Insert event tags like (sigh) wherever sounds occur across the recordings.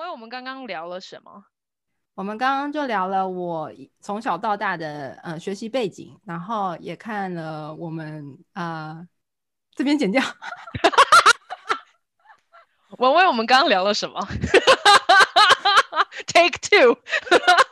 威，我们刚刚聊了什么？我们刚刚就聊了我从小到大的呃学习背景，然后也看了我们呃这边剪掉。(laughs) 文为，我们刚刚聊了什么？(laughs) Take two。(laughs)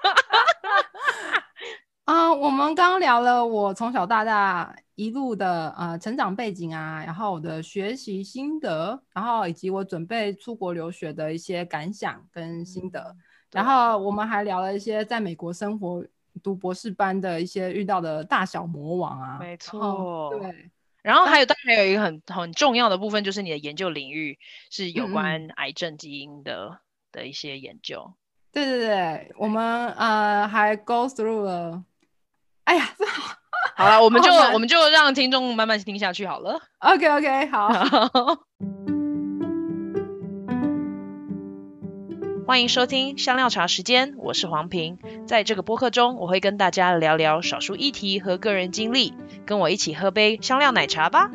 啊，我们刚刚聊了我从小到大一路的呃成长背景啊，然后我的学习心得，然后以及我准备出国留学的一些感想跟心得。嗯、然后我们还聊了一些在美国生活、读博士班的一些遇到的大小魔王啊。没错，对。然后还有，当然还有一个很很重要的部分，就是你的研究领域是有关癌症基因的、嗯、的一些研究。对对对，我们呃还 go through 了。哎呀，这好，好了，我们就我们就让听众慢慢听下去好了。OK OK，好。(laughs) 欢迎收听香料茶时间，我是黄平。在这个播客中，我会跟大家聊聊少数议题和个人经历，跟我一起喝杯香料奶茶吧。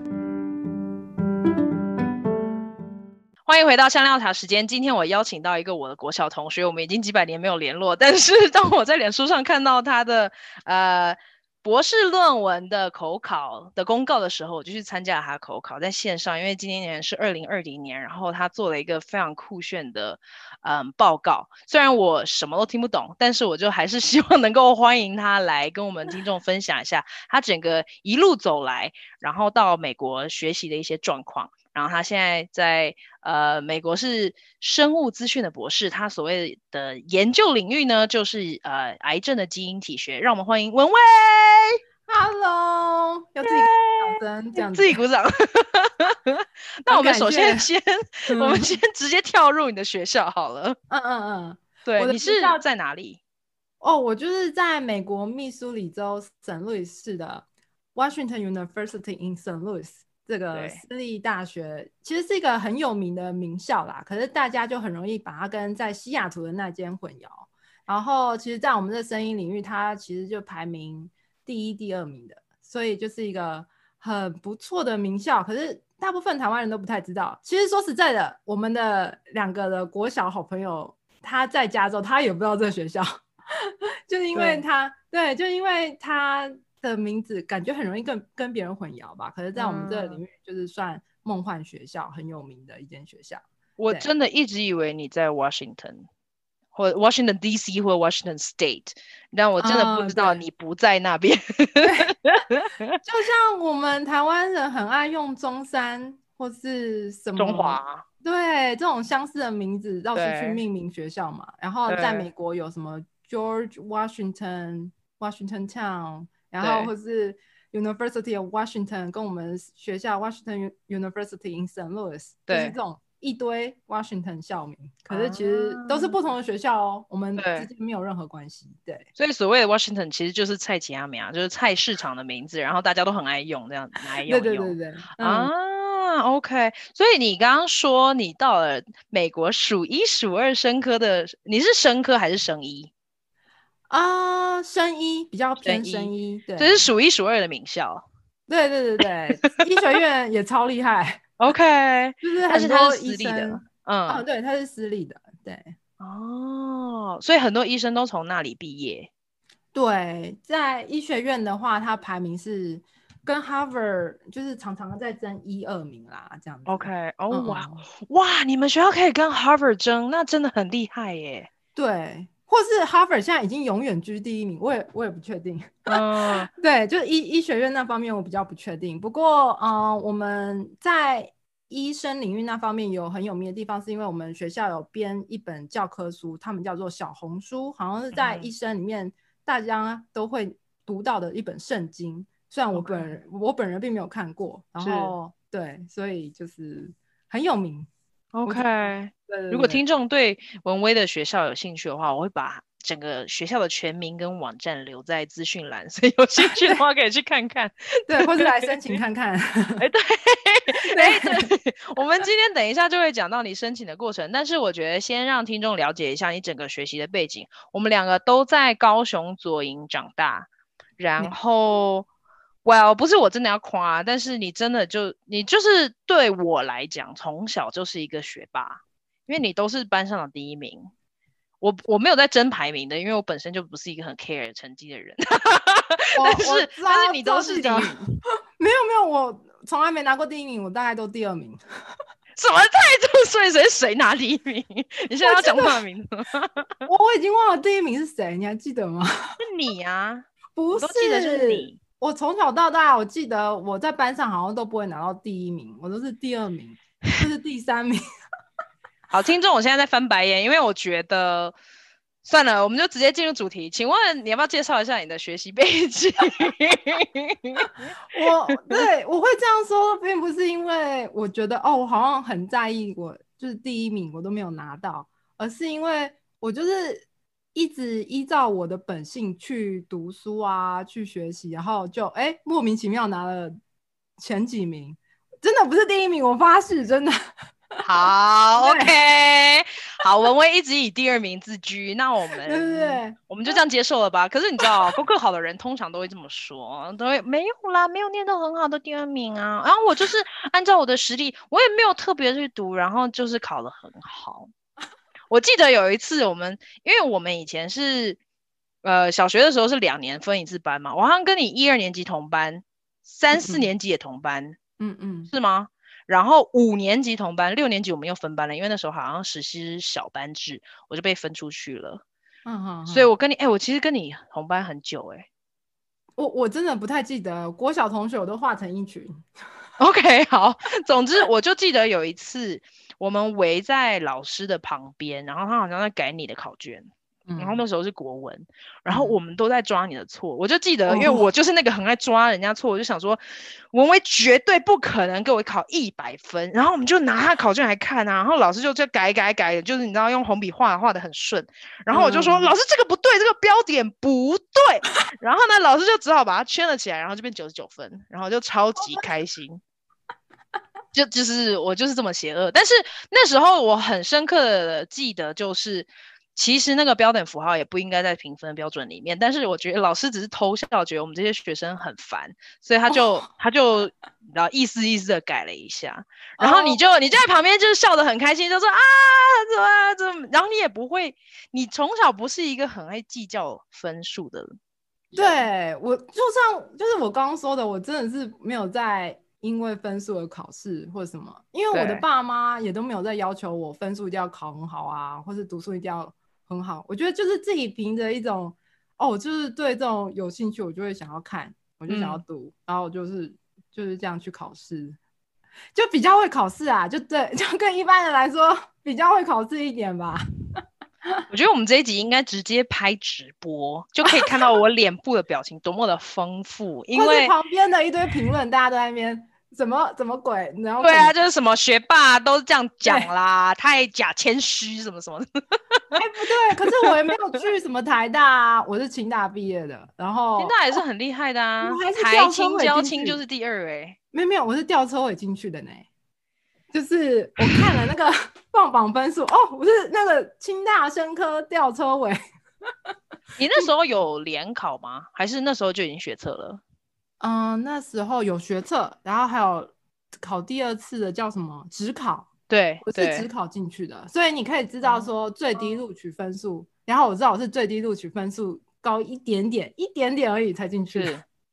欢迎回到香料茶时间。今天我邀请到一个我的国小同学，我们已经几百年没有联络，但是当我在脸书上看到他的呃博士论文的口考的公告的时候，我就去参加了他的口考，在线上。因为今年是二零二零年，然后他做了一个非常酷炫的嗯报告。虽然我什么都听不懂，但是我就还是希望能够欢迎他来跟我们听众分享一下他整个一路走来，然后到美国学习的一些状况。然后他现在在呃美国是生物资讯的博士，他所谓的研究领域呢，就是呃癌症的基因体学。让我们欢迎文蔚。Hello，要自己掌声，这样自己鼓掌。(laughs) 那我们首先先，(laughs) 我们先直接跳入你的学校好了。嗯嗯嗯，对，你是在哪里？哦，我就是在美国密苏里州圣路易市的 Washington University in St. Louis。这个私立大学其实是一个很有名的名校啦，可是大家就很容易把它跟在西雅图的那间混淆。然后，其实，在我们的声音领域，它其实就排名第一、第二名的，所以就是一个很不错的名校。可是，大部分台湾人都不太知道。其实说实在的，我们的两个的国小好朋友，他在加州，他也不知道这个学校，(laughs) 就是因为他对，对，就因为他。的名字感觉很容易跟跟别人混淆吧？可是，在我们这个领域，就是算梦幻学校，很有名的一间学校。我真的一直以为你在 Washington 或 Washington D.C. 或 Washington State，但我真的不知道你不在那边。(laughs) 就像我们台湾人很爱用中山或是什么中华，对这种相似的名字到处去命名学校嘛。然后在美国有什么 George Washington Washington Town。然后或是 University of Washington，跟我们学校 Washington University in St. Louis，就是这种一堆 Washington 校名，可是其实都是不同的学校哦，我们之间没有任何关系。对，对所以所谓的 Washington 其实就是菜市仔名，就是菜市场的名字，然后大家都很爱用这样子，爱用用。对对对对。啊、嗯、，OK，所以你刚刚说你到了美国数一数二生科的，你是生科还是生医？啊，生医比较偏生医，对，这是数一数二的名校。对对对对，医学院也超厉害。OK，(laughs) 就是很多私立的，嗯，哦，对，他是私立的，对。哦，所以很多医生都从那里毕业。对，在医学院的话，它排名是跟 Harvard 就是常常在争一二名啦，这样子。OK，哦哇哇，你们学校可以跟 Harvard 争，那真的很厉害耶。对。或是 Harvard 现在已经永远居第一名，我也我也不确定。嗯，(laughs) 对，就医医学院那方面我比较不确定。不过，嗯、呃，我们在医生领域那方面有很有名的地方，是因为我们学校有编一本教科书，他们叫做小红书，好像是在医生里面大家都会读到的一本圣经。虽然我本人.我本人并没有看过，然后对，所以就是很有名。OK，对对对，如果听众对文威的学校有兴趣的话，我会把整个学校的全名跟网站留在资讯栏，(laughs) 所以有兴趣的话可以去看看，(laughs) 对，或者来申请 (laughs) 看看。哎，对，哎，对，我们今天等一下就会讲到你申请的过程，但是我觉得先让听众了解一下你整个学习的背景。我们两个都在高雄左营长大，然后。Well，不是我真的要夸，但是你真的就你就是对我来讲，从小就是一个学霸，因为你都是班上的第一名。我我没有在争排名的，因为我本身就不是一个很 care 成绩的人。(laughs) 但是但是你都是第一名，(laughs) 没有没有，我从来没拿过第一名，我大概都第二名。什么态度？(laughs) 所以谁谁拿第一名？你现在要讲他的名字吗？我我已经忘了第一名是谁，你还记得吗？是你啊？不是，记得是你。我从小到大，我记得我在班上好像都不会拿到第一名，我都是第二名，或是第三名。(laughs) 好，听众，我现在在翻白眼，因为我觉得算了，我们就直接进入主题。请问你要不要介绍一下你的学习背景？(laughs) 我对我会这样说，并不是因为我觉得哦，我好像很在意我就是第一名我都没有拿到，而是因为我就是一直依照我的本性去读书啊，去学习，然后就哎莫名其妙拿了前几名，真的不是第一名，我发誓，真的。好，(laughs) OK，好，文威一直以第二名自居，那我们，对不对，我们就这样接受了吧。可是你知道，功课好的人通常都会这么说，都会没有啦，没有念到很好的第二名啊。然后我就是按照我的实力，我也没有特别去读，然后就是考得很好。我记得有一次，我们因为我们以前是呃小学的时候是两年分一次班嘛，我好像跟你一二年级同班，三四年级也同班，嗯嗯，是吗？然后五年级同班，六年级我们又分班了，因为那时候好像实施小班制，我就被分出去了。嗯哼，所以我跟你，哎，我其实跟你同班很久，哎，我我真的不太记得，国小同学我都画成一群。(laughs) OK，好，总之我就记得有一次，我们围在老师的旁边，然后他好像在改你的考卷。然后那时候是国文，嗯、然后我们都在抓你的错，嗯、我就记得，因为我就是那个很爱抓人家错，哦、我就想说，文威绝对不可能给我考一百分，然后我们就拿他考卷来看啊，然后老师就就改改改，就是你知道用红笔画画得很顺，然后我就说、嗯、老师这个不对，这个标点不对，(laughs) 然后呢老师就只好把它圈了起来，然后就变九十九分，然后就超级开心，就就是我就是这么邪恶，但是那时候我很深刻的记得就是。其实那个标点符号也不应该在评分标准里面，但是我觉得老师只是偷笑，觉得我们这些学生很烦，所以他就、哦、他就然后意思意思的改了一下，然后你就、哦、你就在旁边就是笑得很开心，就说啊怎么怎么，然后你也不会，你从小不是一个很爱计较分数的人。对，我就像就是我刚刚说的，我真的是没有在因为分数而考试或者什么，因为我的爸妈也都没有在要求我分数一定要考很好啊，或是读书一定要。很好，我觉得就是自己凭着一种，哦，就是对这种有兴趣，我就会想要看，我就想要读，嗯、然后就是就是这样去考试，就比较会考试啊，就对，(laughs) 就跟一般人来说比较会考试一点吧。(laughs) 我觉得我们这一集应该直接拍直播，就可以看到我脸部的表情多么的丰富，因为旁边的一堆评论，大家都在那边。怎么怎么鬼？然后对啊，就是什么学霸都是这样讲啦，太假谦虚什么什么的。(laughs) 哎、欸，不对，可是我也没有去什么台大啊，我是清大毕业的。然后清大也是很厉害的啊，我还是台清交清就是第二哎、欸。没有没有，我是吊车尾进去的呢。就是我看了那个 (laughs) 放榜分数哦，我是那个清大生科吊车尾。(laughs) 你那时候有联考吗？还是那时候就已经学测了？嗯，那时候有学测，然后还有考第二次的叫什么指考，对，我是指考进去的，所以你可以知道说最低录取分数，然后我知道我是最低录取分数高一点点，一点点而已才进去，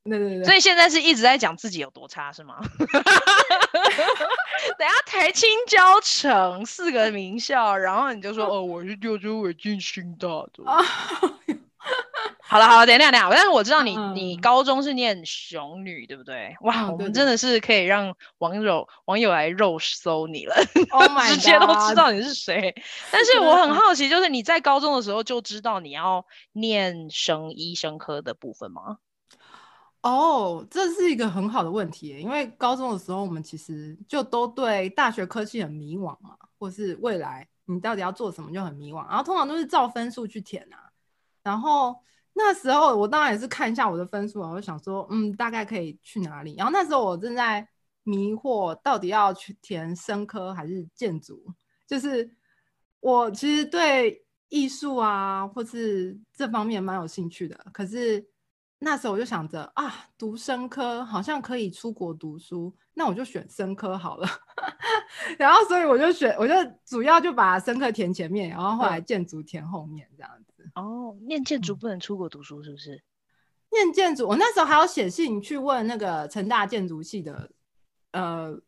对对对，所以现在是一直在讲自己有多差是吗？(laughs) 等下台清交成四个名校，然后你就说 (laughs) 哦，我是吊车尾进清大的。(laughs) 好了好了，等一下等一下，但是我知道你、嗯、你高中是念雄女，对不对？哇，嗯、我们真的是可以让网友网友来肉搜你了，(laughs) oh、直接都知道你是谁。但是我很好奇，就是你在高中的时候就知道你要念生医生科的部分吗？哦，oh, 这是一个很好的问题，因为高中的时候我们其实就都对大学科系很迷惘嘛，或是未来你到底要做什么就很迷惘，然后通常都是照分数去填啊，然后。那时候我当然也是看一下我的分数啊，我就想说，嗯，大概可以去哪里。然后那时候我正在迷惑，到底要去填生科还是建筑。就是我其实对艺术啊，或是这方面蛮有兴趣的。可是那时候我就想着啊，读生科好像可以出国读书，那我就选生科好了。(laughs) 然后所以我就选，我就主要就把生科填前面，然后后来建筑填后面这样子。哦，念建筑不能出国读书是不是？嗯、念建筑，我那时候还要写信去问那个成大建筑系的呃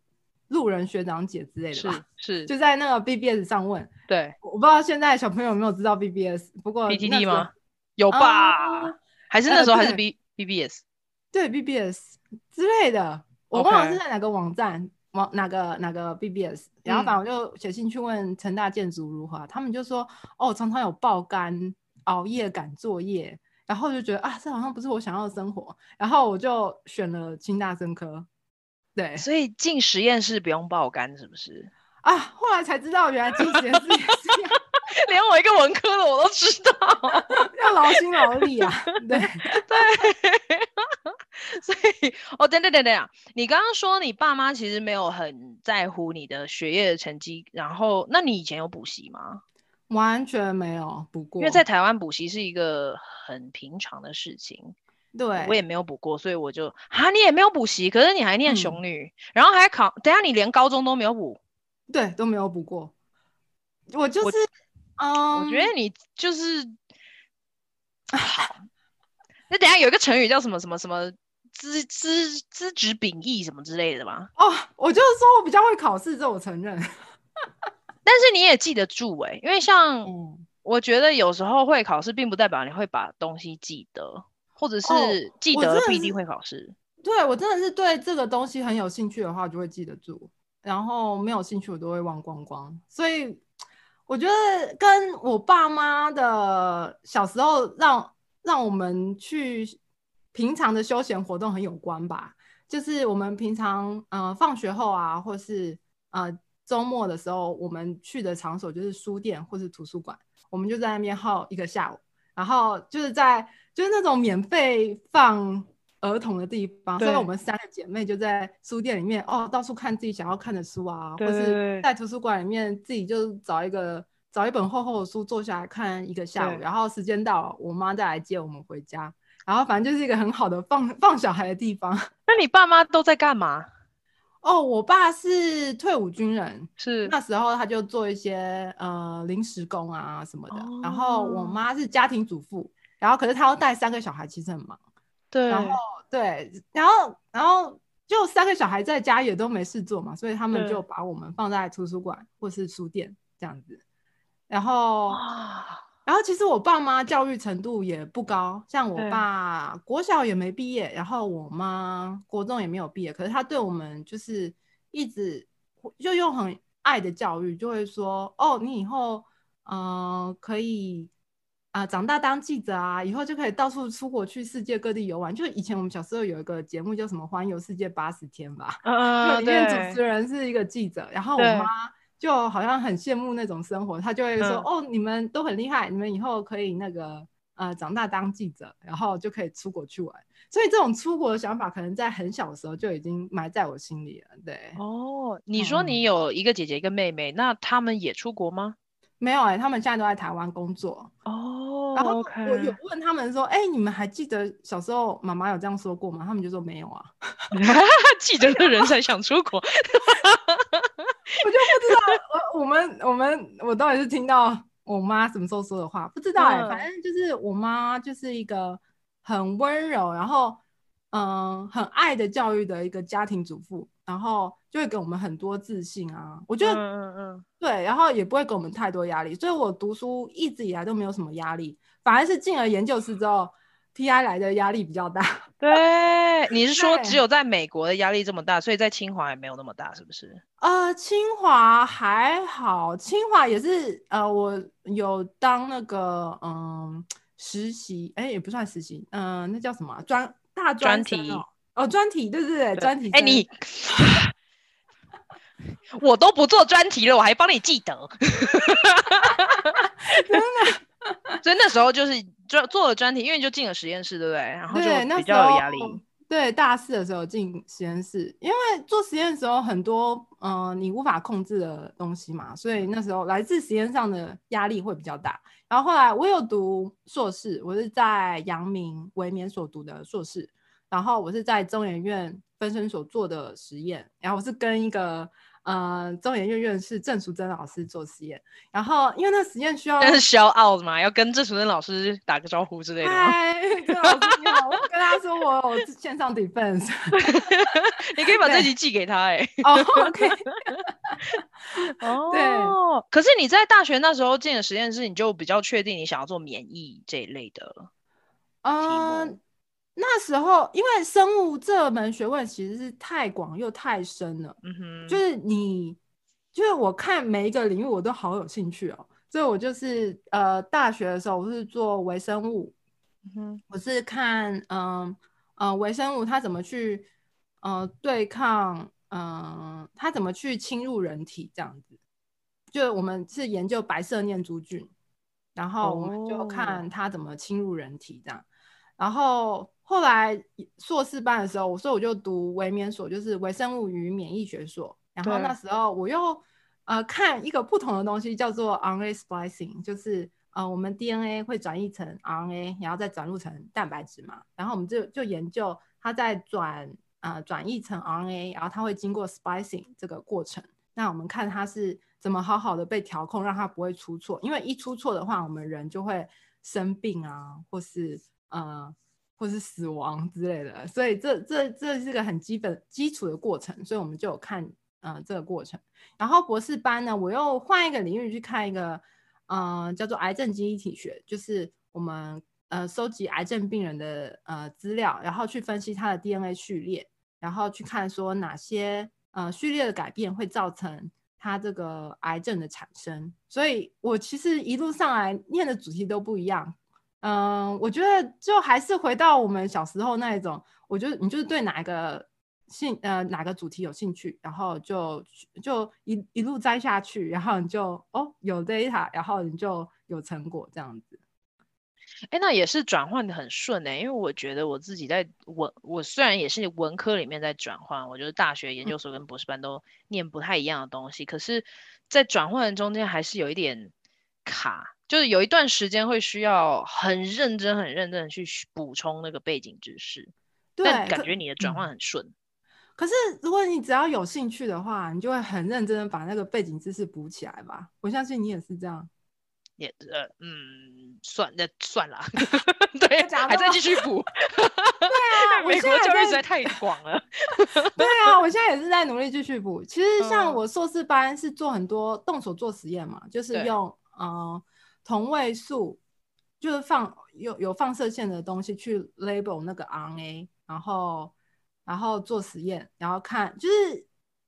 路人学长姐之类的吧，是是，就在那个 BBS 上问。对，我不知道现在小朋友有没有知道 BBS，不过 BTD 吗？有吧？啊、还是那时候还是 B、呃、BBS？对 BBS 之类的，我忘了是在哪个网站，网.哪个哪个 BBS，然后反正我就写信去问成大建筑如何、嗯，他们就说哦，常常有爆肝、熬夜赶作业，然后就觉得啊，这好像不是我想要的生活，然后我就选了清大生科。对，所以进实验室不用爆肝，是不是？啊，后来才知道原来进实验室也是这样。(laughs) 连我一个文科的我都知道，(laughs) 要劳心劳力啊！(laughs) 对对，所以哦，等等等等啊，你刚刚说你爸妈其实没有很在乎你的学业的成绩，然后那你以前有补习吗？完全没有补过，因为在台湾补习是一个很平常的事情。对，我也没有补过，所以我就啊，你也没有补习，可是你还念雄女，嗯、然后还考，等下你连高中都没有补，对，都没有补过，我就是。我觉得你就是 (laughs) 好。那等下有一个成语叫什么什么什么资资资质秉义什么之类的吧？哦，我就是说我比较会考试，这我承认。(laughs) 但是你也记得住哎、欸，因为像我觉得有时候会考试，并不代表你会把东西记得，或者是记得不一定会考试。对我真的是对这个东西很有兴趣的话，就会记得住；然后没有兴趣，我都会忘光光。所以。我觉得跟我爸妈的小时候让让我们去平常的休闲活动很有关吧。就是我们平常呃放学后啊，或是呃周末的时候，我们去的场所就是书店或是图书馆，我们就在那边耗一个下午，然后就是在就是那种免费放。儿童的地方，所以我们三个姐妹就在书店里面哦，到处看自己想要看的书啊，或是在图书馆里面自己就找一个找一本厚厚的书坐下来看一个下午，然后时间到了，我妈再来接我们回家，然后反正就是一个很好的放 (laughs) 放小孩的地方。那你爸妈都在干嘛？哦，我爸是退伍军人，是那时候他就做一些呃临时工啊什么的，哦、然后我妈是家庭主妇，然后可是她要带三个小孩，其实很忙。对，然后对，然后然后就三个小孩在家也都没事做嘛，所以他们就把我们放在图书馆或是书店这样子。然后，然后其实我爸妈教育程度也不高，像我爸国小也没毕业，然后我妈国中也没有毕业，可是他对我们就是一直就用很爱的教育，就会说哦，你以后嗯、呃、可以。啊、呃，长大当记者啊，以后就可以到处出国去世界各地游玩。就以前我们小时候有一个节目叫什么《环游世界八十天》吧，嗯，里面主持人是一个记者，然后我妈就好像很羡慕那种生活，他就会说：“哦，你们都很厉害，你们以后可以那个呃长大当记者，然后就可以出国去玩。”所以这种出国的想法，可能在很小的时候就已经埋在我心里了。对，哦，你说你有一个姐姐一个妹妹，嗯、那他们也出国吗？没有哎、欸，他们现在都在台湾工作哦。然后我有问他们说：“哎、欸，你们还记得小时候妈妈有这样说过吗？”他们就说没有啊。(laughs) 记得的人才想出国，我就不知道。(laughs) 我我们我们我到底是听到我妈什么时候说的话，不知道哎、欸。反正就是我妈就是一个很温柔，然后嗯、呃、很爱的教育的一个家庭主妇，然后。就会给我们很多自信啊，我觉得，嗯嗯嗯，对，然后也不会给我们太多压力，所以我读书一直以来都没有什么压力，反而是进了研究室之后，PI 来的压力比较大。(laughs) 对，你是说只有在美国的压力这么大，所以在清华也没有那么大，是不是？呃，清华还好，清华也是，呃，我有当那个嗯实习，哎，也不算实习，嗯、呃，那叫什么、啊、专大专题哦，专题，对对对，专题，哎，你。(laughs) 我都不做专题了，我还帮你记得，(laughs) 真的。所以那时候就是做做了专题，因为就进了实验室，对不对？然后就比较有压力。对，大四的时候进实验室，因为做实验的时候很多嗯、呃、你无法控制的东西嘛，所以那时候来自实验上的压力会比较大。然后后来我有读硕士，我是在阳明维免所读的硕士，然后我是在中研院分身所做的实验，然后我是跟一个。呃中研院院士郑淑珍老师做实验。然后因为那实验需要，但是 shout out 嘛，要跟郑淑珍老师打个招呼之类的。嗨，郑老师你好，我跟他说我有线上 defense，(laughs) 你可以把这集寄给他哎、(laughs) 欸。(laughs) 哦、oh,，OK。哦，对。可是你在大学那时候进的实验室，你就比较确定你想要做免疫这一类的。嗯、uh,，那时候因为生物这门学问其实是太广又太深了，嗯哼，就是你，就是我看每一个领域我都好有兴趣哦，所以我就是呃大学的时候我是做微生物，嗯哼，我是看嗯呃微生物它怎么去呃对抗嗯它怎么去侵入人体这样子，就我们是研究白色念珠菌，然后我们就看它怎么侵入人体这样。然后后来硕士班的时候，我说我就读微免所，就是微生物与免疫学所。然后那时候我又呃看一个不同的东西，叫做 RNA splicing，就是呃我们 DNA 会转译成 RNA，然后再转录成蛋白质嘛。然后我们就就研究它在转呃转译成 RNA，然后它会经过 splicing 这个过程。那我们看它是怎么好好的被调控，让它不会出错。因为一出错的话，我们人就会生病啊，或是呃，或是死亡之类的，所以这这这是个很基本基础的过程，所以我们就有看呃这个过程。然后博士班呢，我又换一个领域去看一个呃叫做癌症基因体学，就是我们呃收集癌症病人的呃资料，然后去分析他的 DNA 序列，然后去看说哪些呃序列的改变会造成他这个癌症的产生。所以我其实一路上来念的主题都不一样。嗯，我觉得就还是回到我们小时候那一种，我觉得你就是对哪一个兴呃哪个主题有兴趣，然后就就一一路摘下去，然后你就哦有 data，然后你就有成果这样子。哎，那也是转换的很顺哎，因为我觉得我自己在文，我虽然也是文科里面在转换，我觉得大学研究所跟博士班都念不太一样的东西，嗯、可是，在转换的中间还是有一点卡。就是有一段时间会需要很认真、很认真的去补充那个背景知识，对，但感觉你的转换很顺。可是如果你只要有兴趣的话，你就会很认真的把那个背景知识补起来吧。我相信你也是这样。也呃嗯，算那算了，(laughs) 对，还在继续补。(laughs) 对啊，美国教育实在太广了。(laughs) 对啊，我现在也是在努力继续补。其实像我硕士班是做很多动手做实验嘛，就是用嗯。同位素就是放有有放射线的东西去 label 那个 RNA，然后然后做实验，然后看就是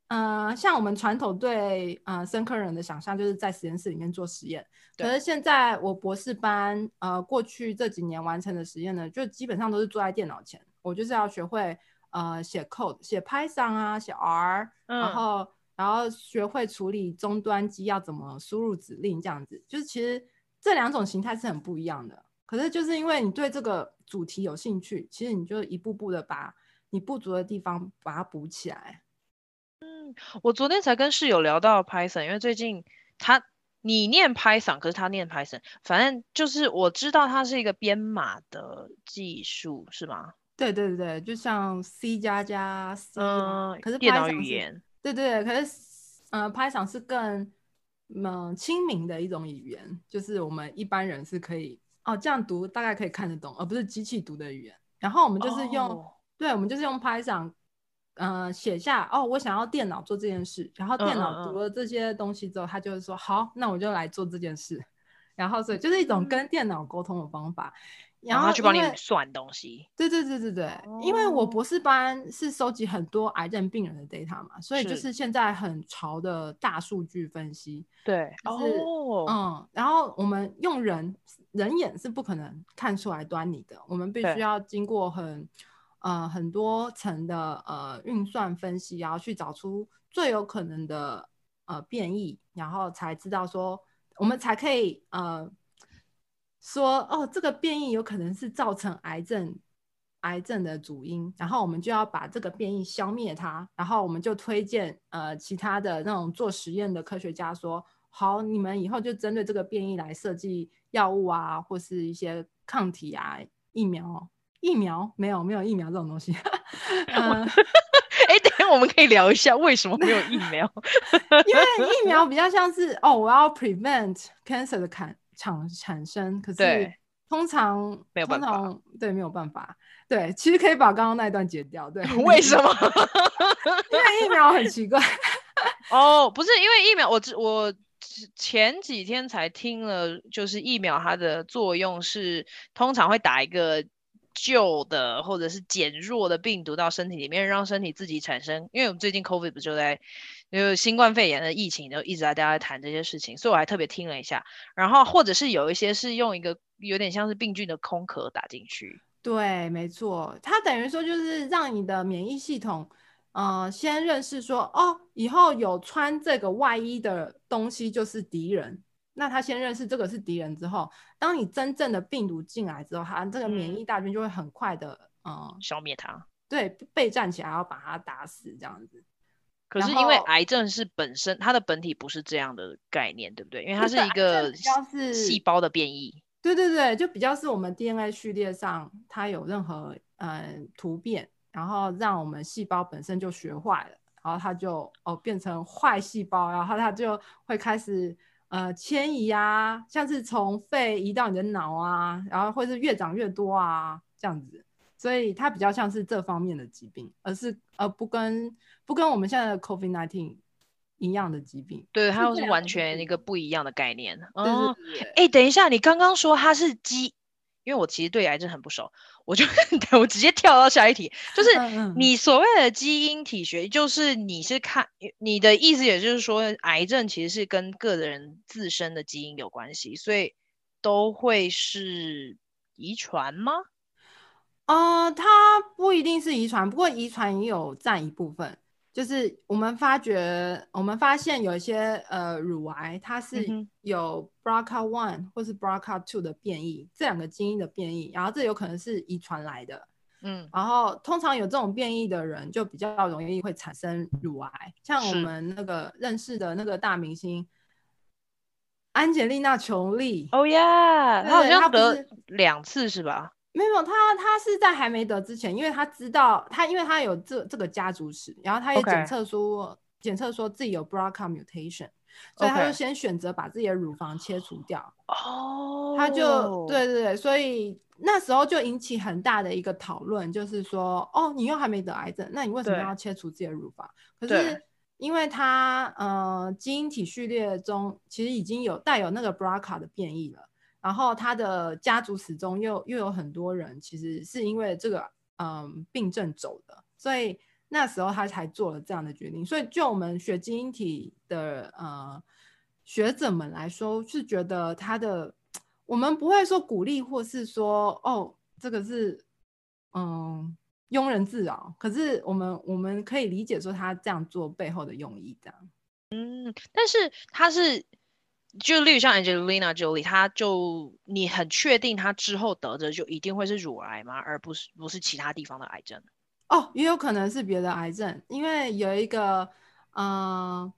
嗯、呃，像我们传统对呃生科人的想象，就是在实验室里面做实验。可是现在我博士班呃过去这几年完成的实验呢，就基本上都是坐在电脑前，我就是要学会呃写 code，写 Python 啊，写 R，、嗯、然后然后学会处理终端机要怎么输入指令这样子，就是其实。这两种形态是很不一样的，可是就是因为你对这个主题有兴趣，其实你就一步步的把你不足的地方把它补起来。嗯，我昨天才跟室友聊到 Python，因为最近他你念 Python，可是他念 Python，反正就是我知道它是一个编码的技术，是吗？对对对对，就像 C 加加 C，嗯，可是电脑语言，对对，可是呃 Python 是更。嗯，亲民的一种语言，就是我们一般人是可以哦这样读，大概可以看得懂，而不是机器读的语言。然后我们就是用，oh. 对，我们就是用 Python，嗯、呃，写下哦，我想要电脑做这件事，然后电脑读了这些东西之后，它、uh, uh, uh. 就会说好，那我就来做这件事。然后所以就是一种跟电脑沟通的方法。然后去帮你算东西，对对对对对，哦，因为我博士班是收集很多癌症病人的 data 嘛，所以就是。现在很潮的大数据分析，对，就是，哦，嗯，然后我们用人人眼是不可能看出来端倪的，我们必须要经过很呃很多层的呃运算分析，然后去找出最有可能的呃变异，然后才知道说我们才可以呃。说哦，这个变异有可能是造成癌症，癌症的主因，然后我们就要把这个变异消灭它，然后我们就推荐呃其他的那种做实验的科学家说，好，你们以后就针对这个变异来设计药物啊，或是一些抗体啊，疫苗，疫苗没有没有疫苗这种东西。(laughs) 嗯，哎，等下我们可以聊一下为什么没有疫苗？(laughs) 因为疫苗比较像是哦，我要 prevent cancer 的产产产生，可是通常没有办法，对，没有办法。对，其实可以把刚刚那一段剪掉。对，(laughs) 为什么？(laughs) 因为疫苗很奇怪。(laughs) 哦，不是因为疫苗，我我前几天才听了，就是疫苗它的作用是通常会打一个旧的或者是减弱的病毒到身体里面，让身体自己产生。因为我们最近 COVID 不就在，因为新冠肺炎的疫情就一直在大家在谈这些事情，所以我还特别听了一下。然后或者是有一些是用一个有点像是病菌的空壳打进去。对，没错，它等于说就是让你的免疫系统，呃，先认识说，哦，以后有穿这个外衣的东西就是敌人。那他先认识这个是敌人之后，当你真正的病毒进来之后，他这个免疫大军就会很快的，嗯，呃、消灭它。对，备战起来要把它打死这样子。可是因为癌症是本身它的本体不是这样的概念，对不对？因为它是一个细胞的变异。对对对，就比较是我们 DNA 序列上它有任何呃突变，然后让我们细胞本身就学坏了，然后它就哦变成坏细胞，然后它就会开始呃迁移啊，像是从肺移到你的脑啊，然后或是越长越多啊这样子，所以它比较像是这方面的疾病，而是呃不跟不跟我们现在的 COVID nineteen。一样的疾病，对，它又是完全一个不一样的概念。哦，哎，等一下，你刚刚说它是基，因为我其实对癌症很不熟，我就 (laughs) 我直接跳到下一题，就是你所谓的基因体学，就是你是看你的意思，也就是说，癌症其实是跟个人自身的基因有关系，所以都会是遗传吗？呃，它不一定是遗传，不过遗传也有占一部分。就是我们发觉，我们发现有一些呃乳癌，它是有 BRCA one 或是 BRCA two 的变异，这两个基因的变异，然后这有可能是遗传来的，嗯，然后通常有这种变异的人就比较容易会产生乳癌，像我们那个认识的那个大明星安吉丽娜·琼丽，哦呀，她好像得两次是吧？没有，他他是在还没得之前，因为他知道他，因为他有这这个家族史，然后他也检测说检测说自己有 BRCA mutation，所以他就先选择把自己的乳房切除掉。哦，他就对对对，所以那时候就引起很大的一个讨论，就是说，哦，你又还没得癌症，那你为什么要切除自己的乳房？可是因为他呃基因体序列中其实已经有带有那个 BRCA 的变异了。然后他的家族史中又又有很多人，其实是因为这个嗯病症走的，所以那时候他才做了这样的决定。所以就我们学基因体的呃学者们来说，是觉得他的我们不会说鼓励，或是说哦这个是嗯庸人自扰，可是我们我们可以理解说他这样做背后的用意这样。嗯，但是他是。就例如像 Angelina Jolie，她就你很确定她之后得的就一定会是乳癌吗？而不是不是其他地方的癌症？哦，也有可能是别的癌症，因为有一个嗯、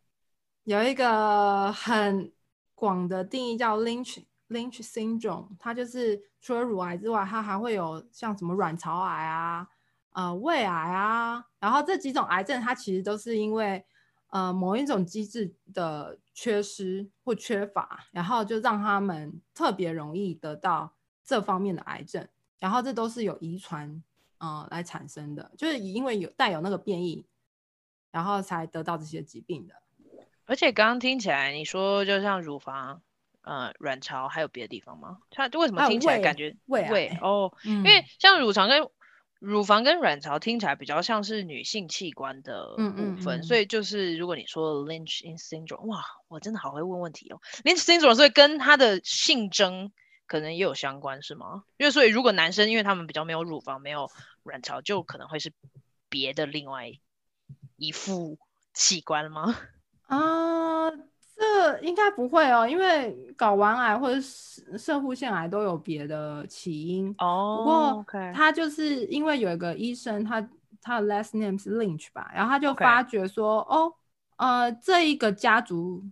有一个很广的定义叫 Lynch Lynch syndrome，它就是除了乳癌之外，它还会有像什么卵巢癌啊、呃胃癌啊，然后这几种癌症它其实都是因为。呃，某一种机制的缺失或缺乏，然后就让他们特别容易得到这方面的癌症，然后这都是有遗传呃来产生的，就是因为有带有那个变异，然后才得到这些疾病的。而且刚刚听起来你说，就像乳房、呃卵巢，还有别的地方吗？它为什么听起来感觉胃胃哦？嗯、因为像乳房跟乳房跟卵巢听起来比较像是女性器官的部分，嗯嗯嗯，所以就是如果你说 Lynch syndrome，哇，我真的好会问问题哦。Lynch syndrome 所以跟他的性征可能也有相关是吗？因为所以如果男生因为他们比较没有乳房没有卵巢，就可能会是别的另外一副器官吗？(laughs) 啊。这应该不会哦，因为睾丸癌或者是射护腺癌都有别的起因哦。不过他就是因为有一个医生，他他的 last name 是 Lynch 吧，然后他就发觉说.哦，呃，这一个家族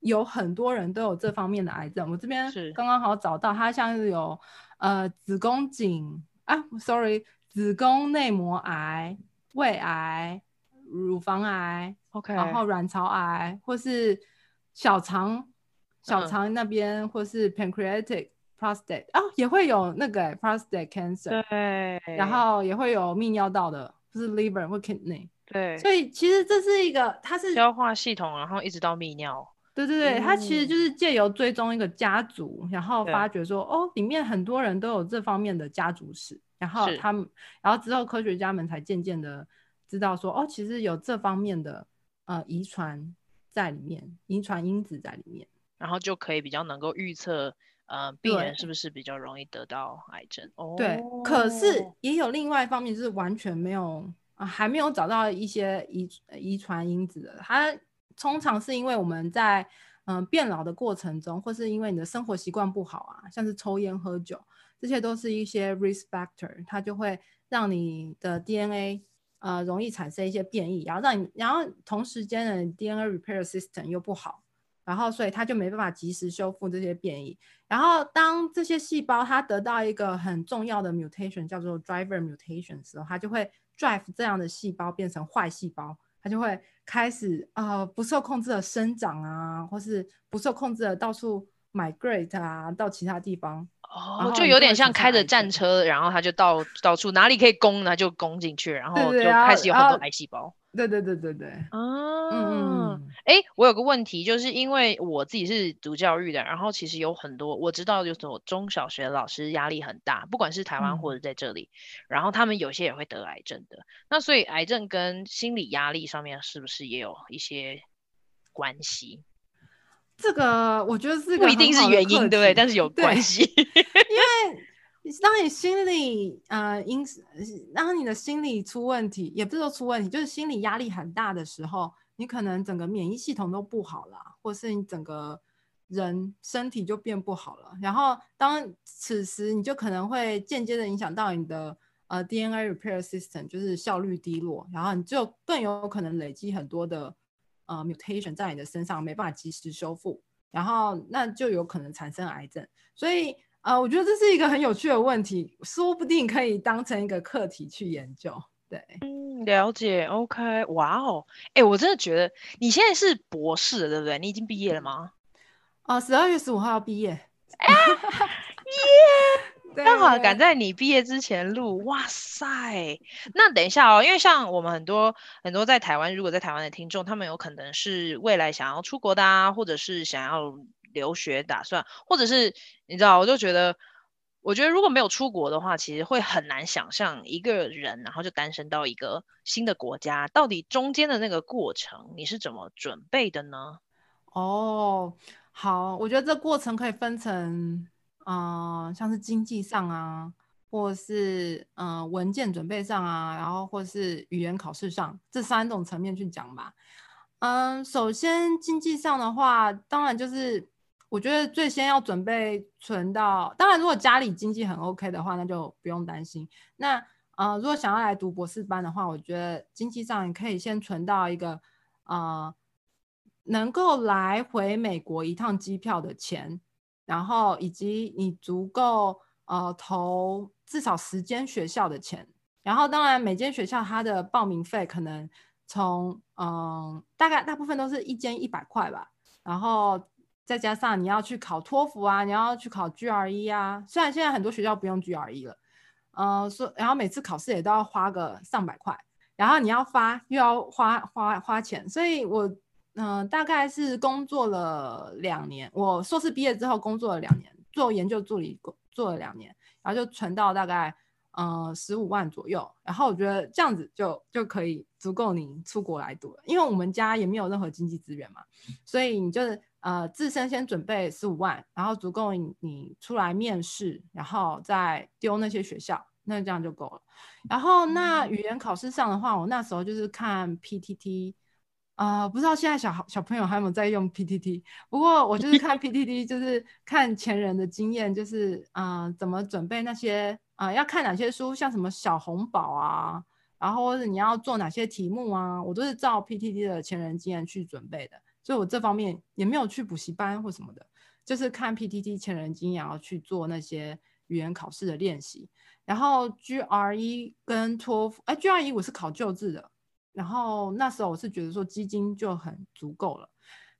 有很多人都有这方面的癌症。我这边刚刚好找到，他像是有呃子宫颈啊，sorry，子宫内膜癌、胃癌、乳房癌，OK，然后卵巢癌，或是小肠、小肠那边，嗯、或是 pancreatic prostate 哦，也会有那个 prostate cancer，对，然后也会有泌尿道的，就是 liver 或 kidney，对，所以其实这是一个，它是消化系统，然后一直到泌尿。对对对，它其实就是借由追踪一个家族，然后发觉说，哦，里面很多人都有这方面的家族史，然后他们，然后之后科学家们才渐渐的知道说，哦，其实有这方面的呃遗传在里面，遗传因子在里面，然后就可以比较能够预测，呃，病人是不是比较容易得到癌症。对，哦、可是也有另外一方面，就是完全没有啊、呃，还没有找到一些遗遗传因子的，它。通常是因为我们在嗯、呃、变老的过程中，或是因为你的生活习惯不好啊，像是抽烟喝酒，这些都是一些 risk factor，它就会让你的 DNA 呃容易产生一些变异，然后让你，然后同时间的 DNA repair system 又不好，然后所以它就没办法及时修复这些变异。然后当这些细胞它得到一个很重要的 mutation 叫做 driver mutation 的时候，它就会 drive 这样的细胞变成坏细胞。它就会开始、呃，不受控制的生长啊，或是不受控制的到处 migrate 啊，到其他地方。哦，就有点像开着战车，然后他就到到处哪里可以攻，他就攻进去，然后就开始有很多癌细胞。对对对对对。啊，嗯，哎，我有个问题，就是因为我自己是读教育的，然后其实有很多我知道，就是我中小学老师压力很大，不管是台湾或者在这里，嗯、然后他们有些也会得癌症的。那所以癌症跟心理压力上面是不是也有一些关系？这个我觉得是个不一定是原因，对不对？但是有关系，(laughs) 因为 (laughs) 当你心理呃因当你的心理出问题，也不是说出问题，就是心理压力很大的时候，你可能整个免疫系统都不好了，或是你整个人身体就变不好了。然后当此时，你就可能会间接的影响到你的呃 DNA repair system，就是效率低落，然后你就更有可能累积很多的。呃，mutation 在你的身上没办法及时修复，然后那就有可能产生癌症。所以，呃，我觉得这是一个很有趣的问题，说不定可以当成一个课题去研究。对，嗯，了解。OK，哇哦，哎，我真的觉得你现在是博士了，对不对？你已经毕业了吗？哦、呃，十二月十五号要毕业。耶！(laughs) 刚好赶在你毕业之前录，哇塞！那等一下哦，因为像我们很多很多在台湾，如果在台湾的听众，他们有可能是未来想要出国的啊，或者是想要留学打算，或者是你知道，我就觉得，我觉得如果没有出国的话，其实会很难想象一个人，然后就单身到一个新的国家，到底中间的那个过程你是怎么准备的呢？哦，好，我觉得这过程可以分成。嗯、像是经济上啊，或是嗯、文件准备上啊，然后或是语言考试上，这三种层面去讲吧。嗯，首先经济上的话，当然就是我觉得最先要准备存到，当然如果家里经济很 OK 的话，那就不用担心。那呃，如果想要来读博士班的话，我觉得经济上你可以先存到一个呃能够来回美国一趟机票的钱。然后以及你足够呃投至少十间学校的钱，然后当然每间学校它的报名费可能从嗯、大概大部分都是一间一百块吧，然后再加上你要去考托福啊，你要去考 GRE 啊，虽然现在很多学校不用 GRE 了，嗯、呃，说然后每次考试也都要花个上百块，然后你要发又要花花花钱，所以我。嗯、呃，大概是工作了两年。我硕士毕业之后工作了两年，做研究助理工做了两年，然后就存到大概呃十五万左右。然后我觉得这样子就就可以足够你出国来读了，因为我们家也没有任何经济资源嘛，所以你就是呃自身先准备十五万，然后足够你你出来面试，然后再丢那些学校，那这样就够了。然后那语言考试上的话，我那时候就是看 PTT。啊、不知道现在小孩小朋友还有没有在用 PTT？不过我就是看 PTT，就是看前人的经验，就是啊、怎么准备那些啊、要看哪些书，像什么小红宝啊，然后或者你要做哪些题目啊，我都是照 PTT 的前人经验去准备的。所以我这方面也没有去补习班或什么的，就是看 PTT 前人经验，然后去做那些语言考试的练习。然后 GRE 跟托福，哎，GRE 我是考旧制的。然后那时候我是觉得说基金就很足够了。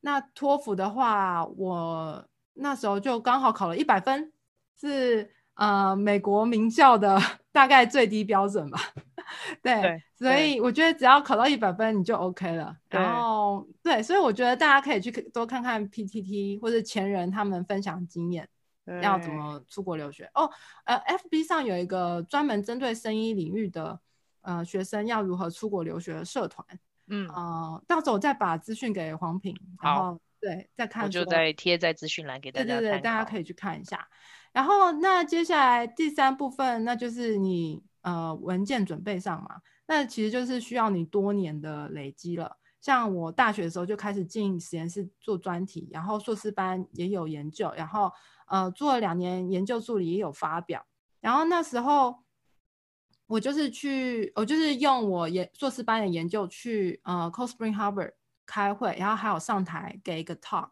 那托福的话，我那时候就刚好考了一百分，是呃美国名校的 (laughs) 大概最低标准吧。(laughs) 对，对，所以我觉得只要考到一百分你就 OK 了。然后对，所以我觉得大家可以去多看看 PTT 或者前人他们分享经验，要怎么出国留学。哦，呃，FB 上有一个专门针对生医领域的呃学生要如何出国留学的社团。嗯呃，到时候我再把资讯给黄平，然后对再看，我就再贴在资讯栏给大家。对对对，大家可以去看一下。然后那接下来第三部分，那就是你呃文件准备上嘛，那其实就是需要你多年的累积了。像我大学的时候就开始进实验室做专题，然后硕士班也有研究，然后呃做了两年研究助理也有发表，然后那时候。我就是去，我就是用我研硕士班的研究去呃 Cold Spring Harbor 开会，然后还有上台给一个 talk，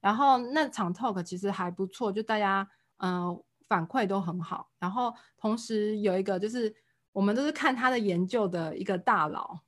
然后那场 talk 其实还不错，就大家嗯、呃、反馈都很好，然后同时有一个就是我们都是看他的研究的一个大佬，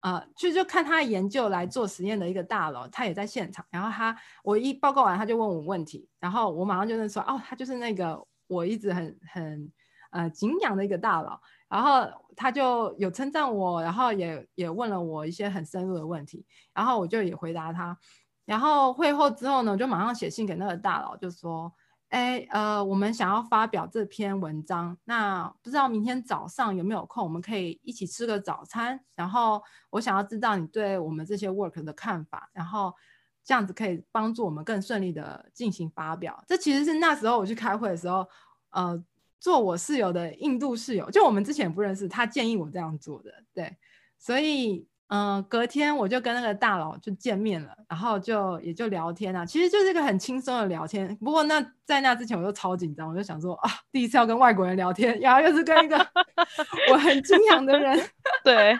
呃，就就看他的研究来做实验的一个大佬，他也在现场，然后他我一报告完他就问我问题，然后我马上就认出哦，他就是那个我一直很很呃敬仰的一个大佬。然后他就有称赞我，然后也也问了我一些很深入的问题，然后我就也回答他。然后会后之后呢，就马上写信给那个大佬，就说：“哎，呃，我们想要发表这篇文章，那不知道明天早上有没有空，我们可以一起吃个早餐。然后我想要知道你对我们这些 work 的看法，然后这样子可以帮助我们更顺利的进行发表。这其实是那时候我去开会的时候，呃。”做我室友的印度室友，就我们之前不认识，他建议我这样做的，对，所以嗯、呃，隔天我就跟那个大佬就见面了，然后就也就聊天啊，其实就是一个很轻松的聊天。不过那在那之前我就超紧张，我就想说啊，第一次要跟外国人聊天，然后又是跟一个 (laughs) 我很敬仰的人，(laughs) 对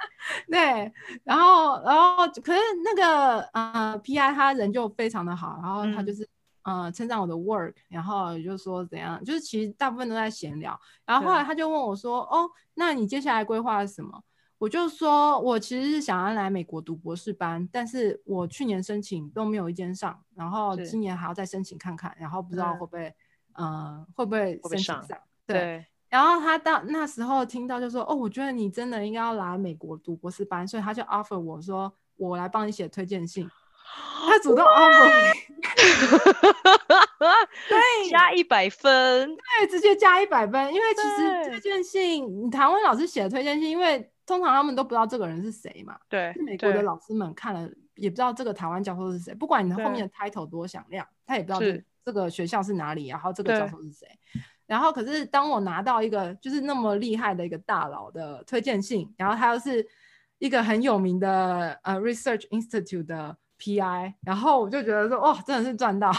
对，然后然后可是那个呃 PI 他人就非常的好，然后他就是。嗯嗯，称赞我的 work，然后也就是说怎样，就是其实大部分都在闲聊。然后后来他就问我说：“哦，那你接下来规划是什么？”我就说：“我其实是想要来美国读博士班，但是我去年申请都没有一间上，然后今年还要再申请看看，然后不知道会不会，嗯、呃，会不会申请上？对”然后他到那时候听到就说：“哦，我觉得你真的应该要来美国读博士班，所以他就 offer 我说，我来帮你写推荐信。”他主动 offer，对，加一百分，对，直接加一百分。因为其实推荐信，台湾老师写的推荐信，因为通常他们都不知道这个人是谁嘛。对，美国的老师们看了也不知道这个台湾教授是谁。不管你的后面的 title 多响亮，他也不知道这这个学校是哪里，然后这个教授是谁。然后可是当我拿到一个就是那么厉害的一个大佬的推荐信，然后他又是一个很有名的呃 research institute 的。P.I.，然后我就觉得说，哇，真的是赚到！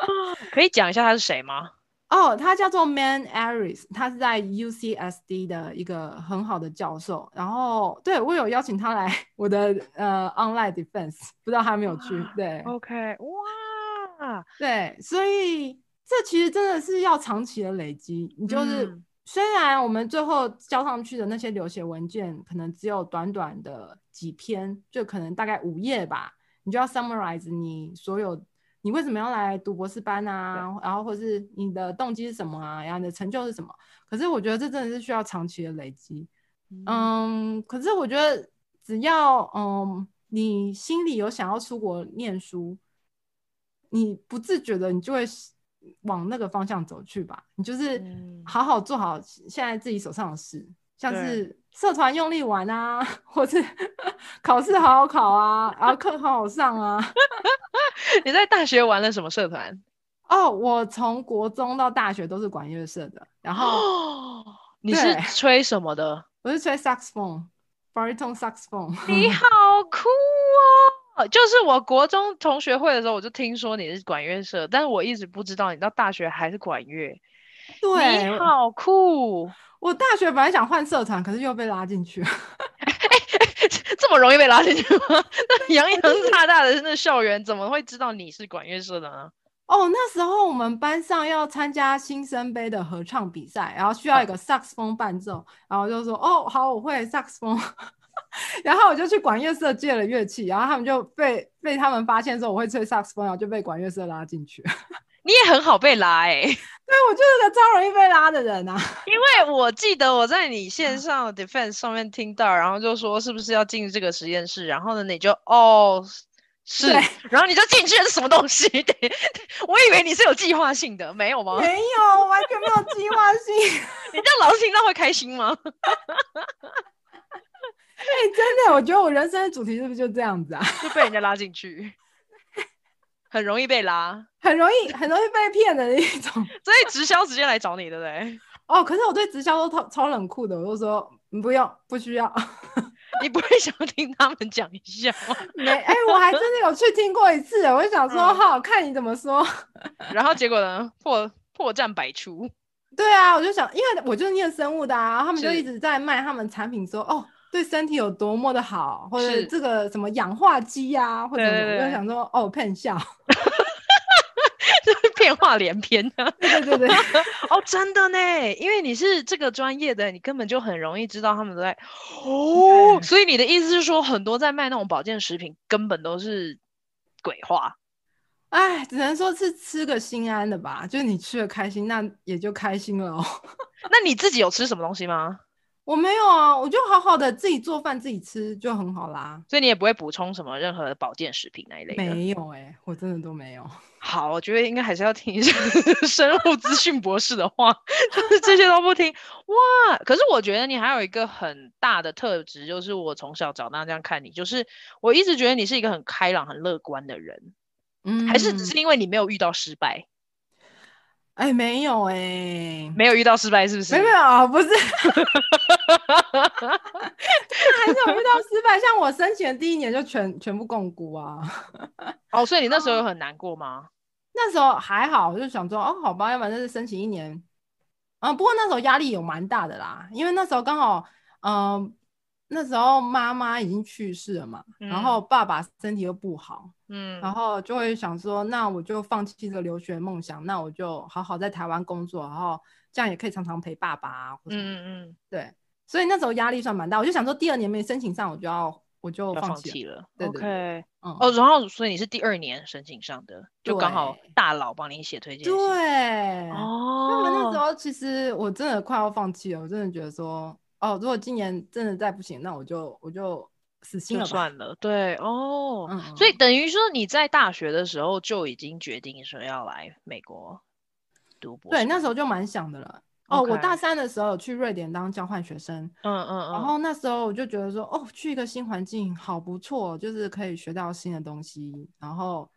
(laughs) 可以讲一下他是谁吗？哦，他叫做 Man Aris，他是在 U.C.S.D 的一个很好的教授。然后，对，我有邀请他来我的呃 Online Defense，不知道他有没有去？对，OK，哇，对，所以这其实真的是要长期的累积。你就是、嗯、虽然我们最后交上去的那些留学文件可能只有短短的几篇，就可能大概五页吧。你就要 summarize 你所有，你为什么要来读博士班啊？然后或是你的动机是什么啊？然后你的成就是什么？可是我觉得这真的是需要长期的累积。嗯，嗯，可是我觉得只要嗯你心里有想要出国念书，你不自觉的你就会往那个方向走去吧。你就是好好做好现在自己手上的事，像是。社团用力玩啊，(laughs) 或是考试好好考啊，然后课好好上啊。(laughs) 你在大学玩了什么社团？哦，我从国中到大学都是管乐社的。然后、哦、你是吹什么的？(laughs) 我是吹 saxophone，baritone saxophone。你好酷哦！就是我国中同学会的时候，我就听说你是管乐社，但是我一直不知道你到大学还是管乐。对，你好酷。我大学本来想换社团，可是又被拉进去了。(laughs) 这么容易被拉进去吗？(laughs) 那洋洋大大的那校园，怎么会知道你是管乐社的呢？哦，那时候我们班上要参加新生杯的合唱比赛，然后需要一个萨克斯风伴奏，然后就说：“哦，好，我会萨克斯风。(laughs) ”然后我就去管乐社借了乐器，然后他们就被被他们发现说我会吹萨克斯风，然后就被管乐社拉进去。你也很好被拉哎、欸，对，我就是个超容易被拉的人啊。(laughs) 因为我记得我在你线上 (laughs) defense 上面听到，然后就说是不是要进这个实验室，然后呢你就哦是，然后你就进去了是什么东西？(laughs) 对，我以为你是有计划性的，没有吗？没有，完全没有计划性。你这样老师听到会开心吗？哎、欸，真的，我觉得我人生的主题是不是就这样子啊？就被人家拉进去。很容易被拉，很容易很容易被骗的那一种，(laughs) 所以直销直接来找你，对不对？(laughs) 哦，可是我对直销都超超冷酷的，我都说你不用，不需要。(laughs) 你不会想听他们讲一下吗？没，哎、欸，我还真的有去听过一次，我就想说，好好看你怎么说。然后结果呢，破破绽百出。对啊，我就想，因为我就是念生物的啊，他们就一直在卖他们产品说，说哦。对身体有多么的好，或者这个什么氧化机啊，或者我就想说哦，骗笑，(laughs) 就是变化连篇的，对对对对，(laughs) 哦，真的呢，因为你是这个专业的，你根本就很容易知道他们都在哦，所以你的意思是说，很多在卖那种保健食品根本都是鬼话，哎，只能说是吃个心安的吧，就是你吃了开心，那也就开心了哦。(laughs) 那你自己有吃什么东西吗？我没有啊，我就好好的自己做饭自己吃就很好啦。所以你也不会补充什么任何的保健食品那一类的？没有哎、欸，我真的都没有。(laughs) 好，我觉得应该还是要听一下 (laughs) 生物资讯博士的话，就 (laughs) 是这些都不听哇。可是我觉得你还有一个很大的特质，就是我从小长大这样看你，就是我一直觉得你是一个很开朗、很乐观的人。嗯，还是只是因为你没有遇到失败？哎，没有哎、欸，没有遇到失败是不是？没有，不是，(laughs) 还是有遇到失败。像我申请的第一年就全全部共估啊。(laughs) 哦，所以你那时候有很难过吗？那时候还好，我就想说，哦，好吧，要不然就是申请一年。嗯，不过那时候压力有蛮大的啦，因为那时候刚好，嗯。那时候妈妈已经去世了嘛，嗯、然后爸爸身体又不好，嗯，然后就会想说，那我就放弃这个留学梦想，那我就好好在台湾工作，然后这样也可以常常陪爸爸啊。嗯嗯，对，所以那时候压力算蛮大，我就想说第二年没申请上，我就要我就放弃了。对对对 OK，嗯，哦，然后所以你是第二年申请上的，就刚好大佬帮你写推荐信。对，哦，因为那时候其实我真的快要放弃了，我真的觉得说。哦，如果今年真的再不行，那我就我就死心了算了。对哦，嗯、所以等于说你在大学的时候就已经决定说要来美国读博。对，那时候就蛮想的了。哦，我大三的时候有去瑞典当交换学生。嗯嗯嗯。然后那时候我就觉得说，哦，去一个新环境好不错，就是可以学到新的东西，然后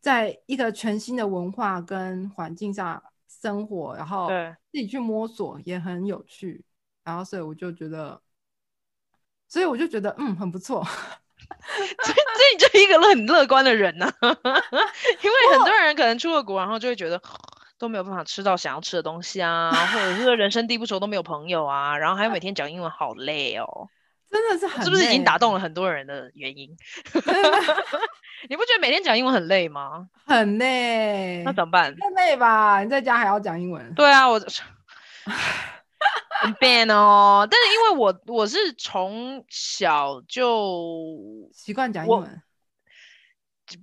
在一个全新的文化跟环境下生活，然后自己去摸索也很有趣。然后，所以我就觉得，所以我就觉得，嗯，很不错。(laughs) 所以你就一个很乐观的人呢、啊，(laughs) 因为很多人可能出了国，然后就会觉得都没有办法吃到想要吃的东西啊，或者是人生地不熟都没有朋友啊，然后还有每天讲英文，好累哦。(laughs) 真的是很累，是不是已经打动了很多人的原因？你不觉得每天讲英文很累吗？很累。那怎么办？太累吧？你在家还要讲英文？对啊，我。很变哦，但是因为我我是从小就习惯讲英文，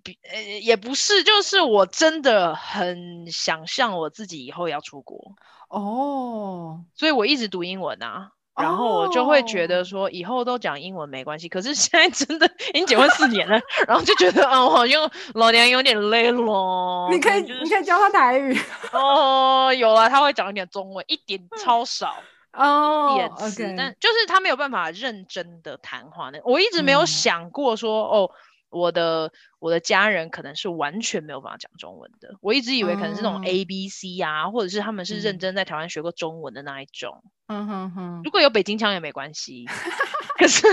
比呃也不是，就是我真的很想象我自己以后要出国哦，所以我一直读英文啊，然后我就会觉得说以后都讲英文没关系。可是现在真的已经结婚四年了，然后就觉得啊，我好像老娘有点累了。(laughs) 你可以、就是、你可以教他台语 (laughs) 哦，有了，他会讲一点中文，一点超少。哦，也词，okay. 但就是他没有办法认真的谈话。那我一直没有想过说，嗯、哦，我的我的家人可能是完全没有办法讲中文的。我一直以为可能是那种 A B C 啊，嗯、或者是他们是认真在台湾学过中文的那一种。嗯哼哼，如果有北京腔也没关系。(laughs) 可是，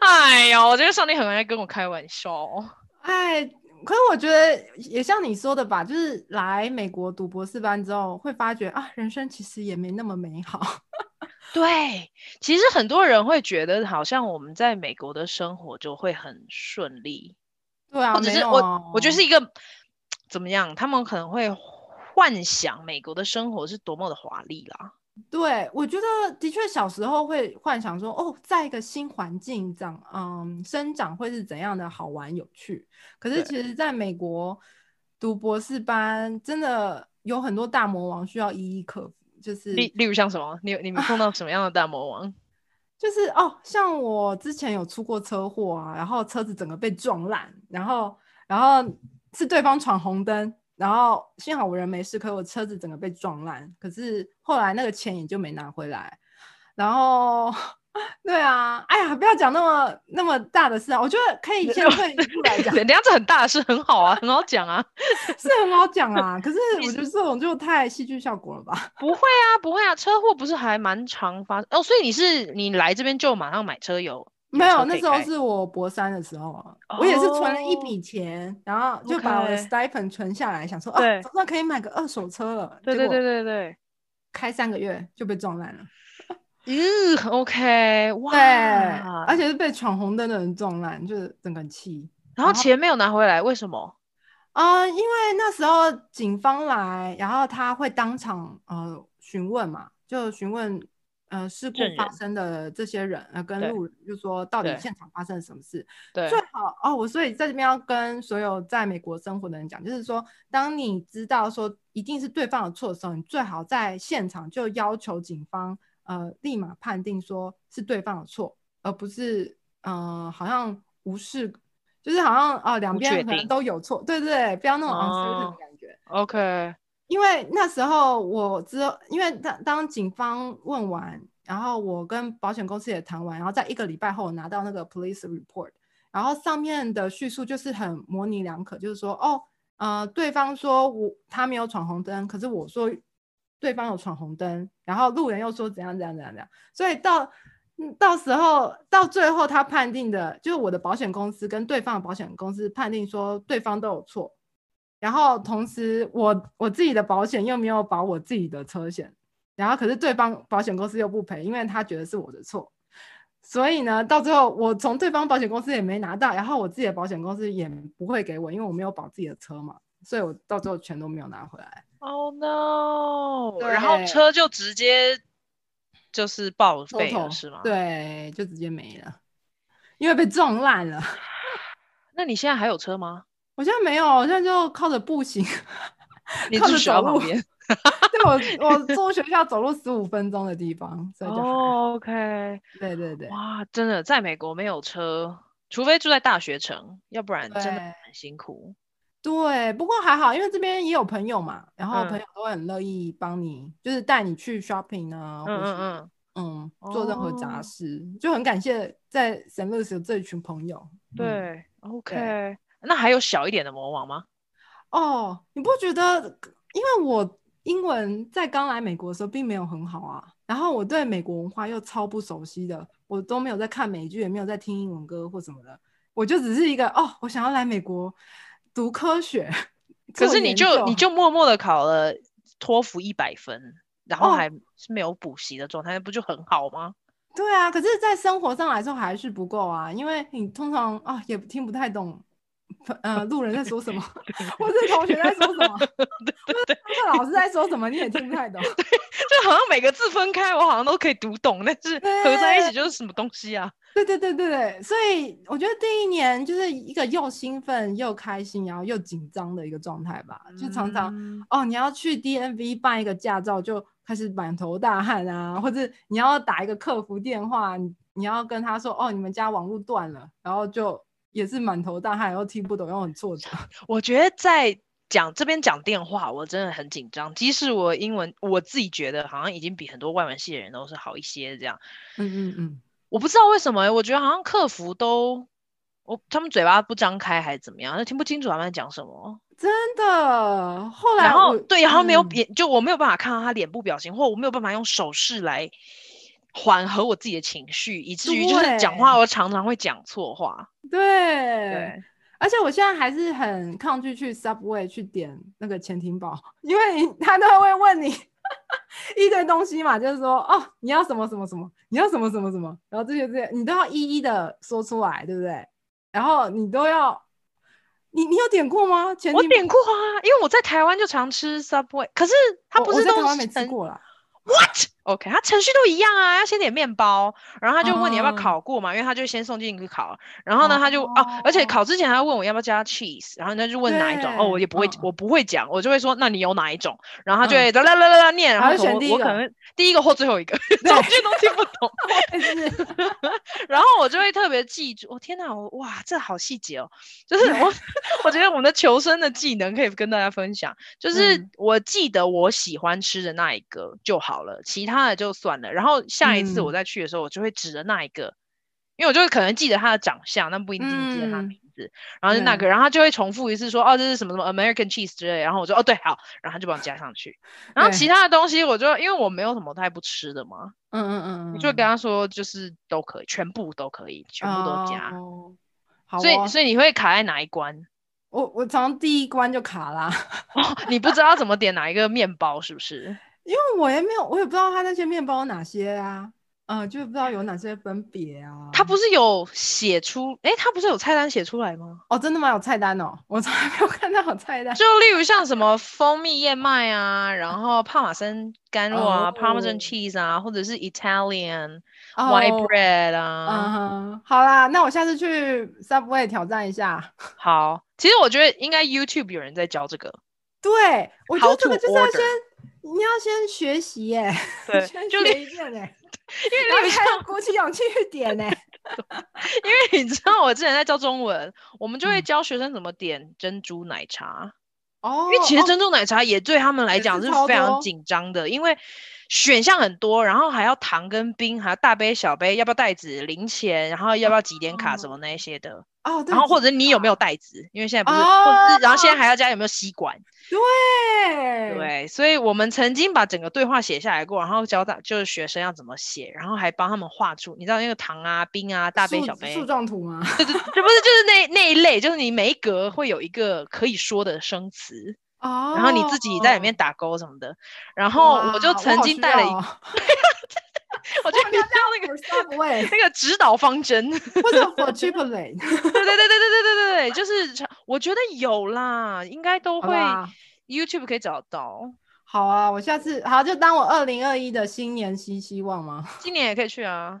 哎呀，我觉得上帝很爱跟我开玩笑。哎，可是我觉得也像你说的吧，就是来美国读博士班之后，会发觉啊，人生其实也没那么美好。对，其实很多人会觉得，好像我们在美国的生活就会很顺利。对啊，或者是我，我觉得是一个怎么样？他们可能会幻想美国的生活是多么的华丽啦。对，我觉得的确小时候会幻想说，哦，在一个新环境长，嗯，生长会是怎样的好玩有趣。可是其实在美国读博士班，真的有很多大魔王需要一一克服。就是例例如像什么，你你们碰到什么样的大魔王？(laughs) 就是哦，像我之前有出过车祸啊，然后车子整个被撞烂，然后然后是对方闯红灯，然后幸好我人没事，可是我车子整个被撞烂，可是后来那个钱也就没拿回来，然后。(laughs) 对啊，哎呀，不要讲那么那么大的事啊！我觉得可以先退一步来讲，(laughs) 人家这很大的事，很好啊，很好讲啊，(laughs) 是很好讲啊。可是我觉得这种就太戏剧效果了吧？不会啊，不会啊，车祸不是还蛮常发生哦？所以你是你来这边就马上买车有？有没有，那时候是我博三的时候，啊、我也是存了一笔钱，然后就把我的 stipend 存下来，想说对啊，总算可以买个二手车了。对对对对对，开三个月就被撞烂了。嗯，OK，哇，对，而且是被闯红灯的人撞烂，就是整个气。然后钱没有拿回来，为什么？啊、呃，因为那时候警方来，然后他会当场呃询问嘛，就询问呃事故发生的这些人，呃跟路人，就说到底现场发生了什么事。对，最好哦，我所以在这边要跟所有在美国生活的人讲，就是说，当你知道说一定是对方的错的时候，你最好在现场就要求警方。呃，立马判定说是对方的错，而不是呃，好像无视，就是好像啊，两边可能都有错，对对对，不要那种 uncertain 的感觉。Oh, OK，因为那时候我知道，因为当当警方问完，然后我跟保险公司也谈完，然后在一个礼拜后拿到那个 police report，然后上面的叙述就是很模棱两可，就是说哦，呃，对方说我他没有闯红灯，可是我说。对方有闯红灯，然后路人又说怎样怎样怎样怎样，所以到到时候到最后他判定的，就是我的保险公司跟对方的保险公司判定说对方都有错，然后同时我我自己的保险又没有保我自己的车险，然后可是对方保险公司又不赔，因为他觉得是我的错，所以呢，到最后我从对方保险公司也没拿到，然后我自己的保险公司也不会给我，因为我没有保自己的车嘛，所以我到最后全都没有拿回来。Oh no！然后车就直接就是报废了，是吗？对，就直接没了，因为被撞烂了。(laughs) 那你现在还有车吗？(laughs) 我现在没有，我现在就靠着步行，(laughs) 你住学校旁边。对，我我住学校走路十五分钟的地方，所以就。Oh, OK。对对对。哇，真的，在美国没有车，除非住在大学城，要不然真的很辛苦。对，不过还好，因为这边也有朋友嘛，然后朋友都很乐意帮你，嗯、就是带你去 shopping 啊，或者嗯，嗯，嗯做任何杂事，哦、就很感谢在 Saint Louis 有这一群朋友。对、嗯、，OK，对那还有小一点的魔王吗？哦，你不觉得？因为我英文在刚来美国的时候并没有很好啊，然后我对美国文化又超不熟悉的，我都没有在看美剧，也没有在听英文歌或什么的，我就只是一个哦，我想要来美国。读科学，(laughs) 可是你就你就默默的考了托福一百分，然后还是没有补习的状态，哦、不就很好吗？对啊，可是，在生活上来说还是不够啊，因为你通常啊也听不太懂，呃，路人在说什么，(laughs) 或是同学在说什么，或者老师在说什么，你也听不太懂。对，就好像每个字分开，我好像都可以读懂，但是合在一起就是什么东西啊？对对对对对，所以我觉得第一年就是一个又兴奋又开心，然后又紧张的一个状态吧。就常常、嗯、哦，你要去 DMV 办一个驾照，就开始满头大汗啊，或者你要打一个客服电话，你你要跟他说哦，你们家网络断了，然后就也是满头大汗，又听不懂，又很挫折。(laughs) 我觉得在讲这边讲电话，我真的很紧张。即使我英文我自己觉得好像已经比很多外文系的人都是好一些这样。嗯嗯嗯。我不知道为什么，我觉得好像客服都，我他们嘴巴不张开还是怎么样，就听不清楚他们在讲什么。真的，后来然后对，然后没有脸，嗯、就我没有办法看到他脸部表情，或我没有办法用手势来缓和我自己的情绪，以至于就是讲话我常常会讲错话。对，对，而且我现在还是很抗拒去 Subway 去点那个潜艇堡，因为他都会问你。(laughs) 一堆东西嘛，就是说哦，你要什么什么什么，你要什么什么什么，然后这些这些你都要一一的说出来，对不对？然后你都要你你有点过吗？前我点过啊，因为我在台湾就常吃 Subway，可是它不是都我在台湾没吃过啦。What？OK，、okay, 他程序都一样啊，要先点面包，然后他就问你要不要烤过嘛，uh, 因为他就先送进去烤，然后呢，uh, 他就哦、啊，而且烤。之前还要问我要不要加 cheese，然后他就问哪一种，哦，我也不会，uh, 我不会讲，我就会说那你有哪一种，然后他就会啦啦啦啦念，然后我我可能第一个或最后一个，(laughs) 中间都听不懂，(laughs) 然后我就会特别记住，我、哦、天哪，我哇，这好细节哦，就是我 (laughs) 我觉得我们的求生的技能可以跟大家分享，就是我记得我喜欢吃的那一个就好。好了，其他的就算了。然后下一次我再去的时候，嗯、我就会指着那一个，因为我就会可能记得他的长相，但不一定记得他名字。嗯、然后就那个，然后他就会重复一次说：“哦，这是什么什么 American cheese 之类。”然后我说：“哦，对，好。”然后他就帮我加上去。然后其他的东西，我就因为我没有什么太不吃的嘛，嗯嗯嗯，我就跟他说，就是都可以，全部都可以，全部都加。哦好哦，所以所以你会卡在哪一关？我我从第一关就卡啦。哦，你不知道怎么点哪一个面包是不是？因为我也没有，我也不知道他那些面包有哪些啊，嗯，就不知道有哪些分别啊。他不是有写出，哎，他不是有菜单写出来吗？哦，真的吗？有菜单哦，我从来没有看到有菜单。就例如像什么蜂蜜燕麦啊，然后帕玛森干酪啊、oh.，Parmesan cheese 啊，或者是 Italian white bread 啊。嗯哼，好啦，那我下次去 Subway 挑战一下。好，其实我觉得应该 YouTube 有人在教这个。对，我觉得这个就是要先。你要先学习耶，对，(laughs) 先学一遍耶，(laughs) 因为你还要鼓起勇气去点呢。(laughs) 因为你知道，我之前在教中文，我们就会教学生怎么点珍珠奶茶。哦、嗯，因为其实珍珠奶茶也对他们来讲是非常紧张的，因为选项很多，然后还要糖跟冰，还要大杯小杯，要不要袋子、零钱，然后要不要几点卡什么那些的。哦，然后或者你有没有袋子？因为现在不是，哦、或者是然后现在还要加有没有吸管。对对，所以我们曾经把整个对话写下来过，然后教大就是学生要怎么写，然后还帮他们画出，你知道那个糖啊、冰啊、大杯小杯树状图吗？对对，这不是就是那那一类，就是你每一格会有一个可以说的生词哦，然后你自己在里面打勾什么的，然后我就曾经带了一个。(laughs) (laughs) 我觉得你要那个 Subway 那个指导方针，或者 (laughs) for Chipotle 对对对对对对对对，就是我觉得有啦，应该都会 YouTube 可以找到。好啊，我下次好就当我二零二一的新年新希望吗？(laughs) 今年也可以去啊。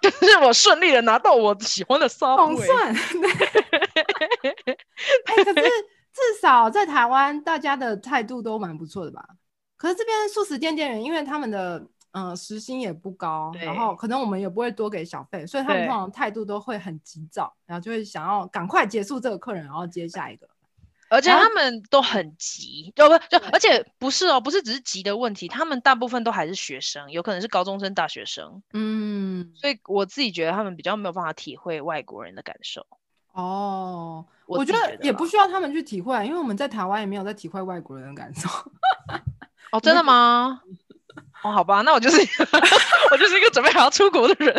(laughs) 就是我顺利的拿到我喜欢的 Subway。总算。哎，可是 (laughs) 至少在台湾，大家的态度都蛮不错的吧？可是这边素食店店员，因为他们的嗯、呃、时薪也不高，然后可能我们也不会多给小费，所以他们通常态度都会很急躁，然后就会想要赶快结束这个客人，然后接下一个。而且他们都很急，就不就而且不是哦，不是只是急的问题，他们大部分都还是学生，有可能是高中生、大学生。嗯，所以我自己觉得他们比较没有办法体会外国人的感受。哦，我觉得也不需要他们去体会，因为我们在台湾也没有在体会外国人的感受。哦，(laughs) 真的吗？(laughs) 哦，好吧，那我就是 (laughs) 我就是一个准备好要出国的人，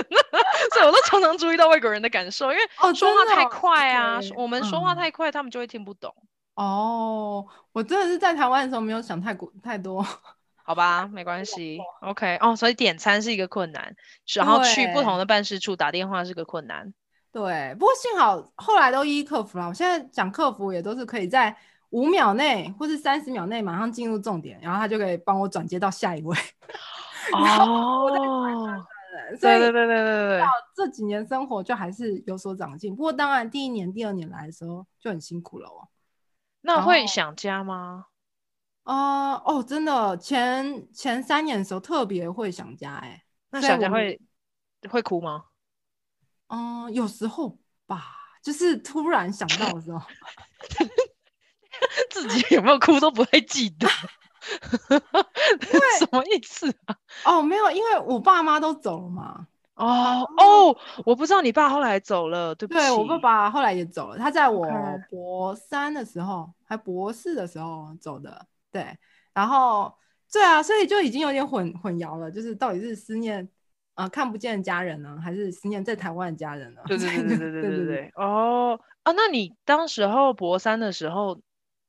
所以我都常常注意到外国人的感受，因为说话太快啊，哦、我们说话太快，嗯、他们就会听不懂。哦，我真的是在台湾的时候没有想太过太多，(laughs) 好吧，没关系，OK。哦，所以点餐是一个困难，然后去不同的办事处打电话是个困难。对，不过幸好后来都一一克服了。我现在讲客服也都是可以在五秒内或是三十秒内马上进入重点，然后他就可以帮我转接到下一位。(laughs) 哦，对对对对对对，这几年生活就还是有所长进。不过当然第一年、第二年来的时候就很辛苦了哦。那会想家吗？啊、呃、哦，真的，前前三年的时候特别会想家哎、欸。那想家会会哭吗？嗯、呃，有时候吧，就是突然想到的时候，(laughs) 自己有没有哭都不会记得。(laughs) (laughs) 什么意思啊？哦，没有，因为我爸妈都走了嘛。哦哦，我不知道你爸后来走了，对不起。对，我爸爸后来也走了，他在我博三的时候.还博士的时候走的。对，然后对啊，所以就已经有点混混淆了，就是到底是思念啊、呃、看不见的家人呢，还是思念在台湾的家人呢？(laughs) 对对对对对对对对。哦啊，那你当时候博三的时候，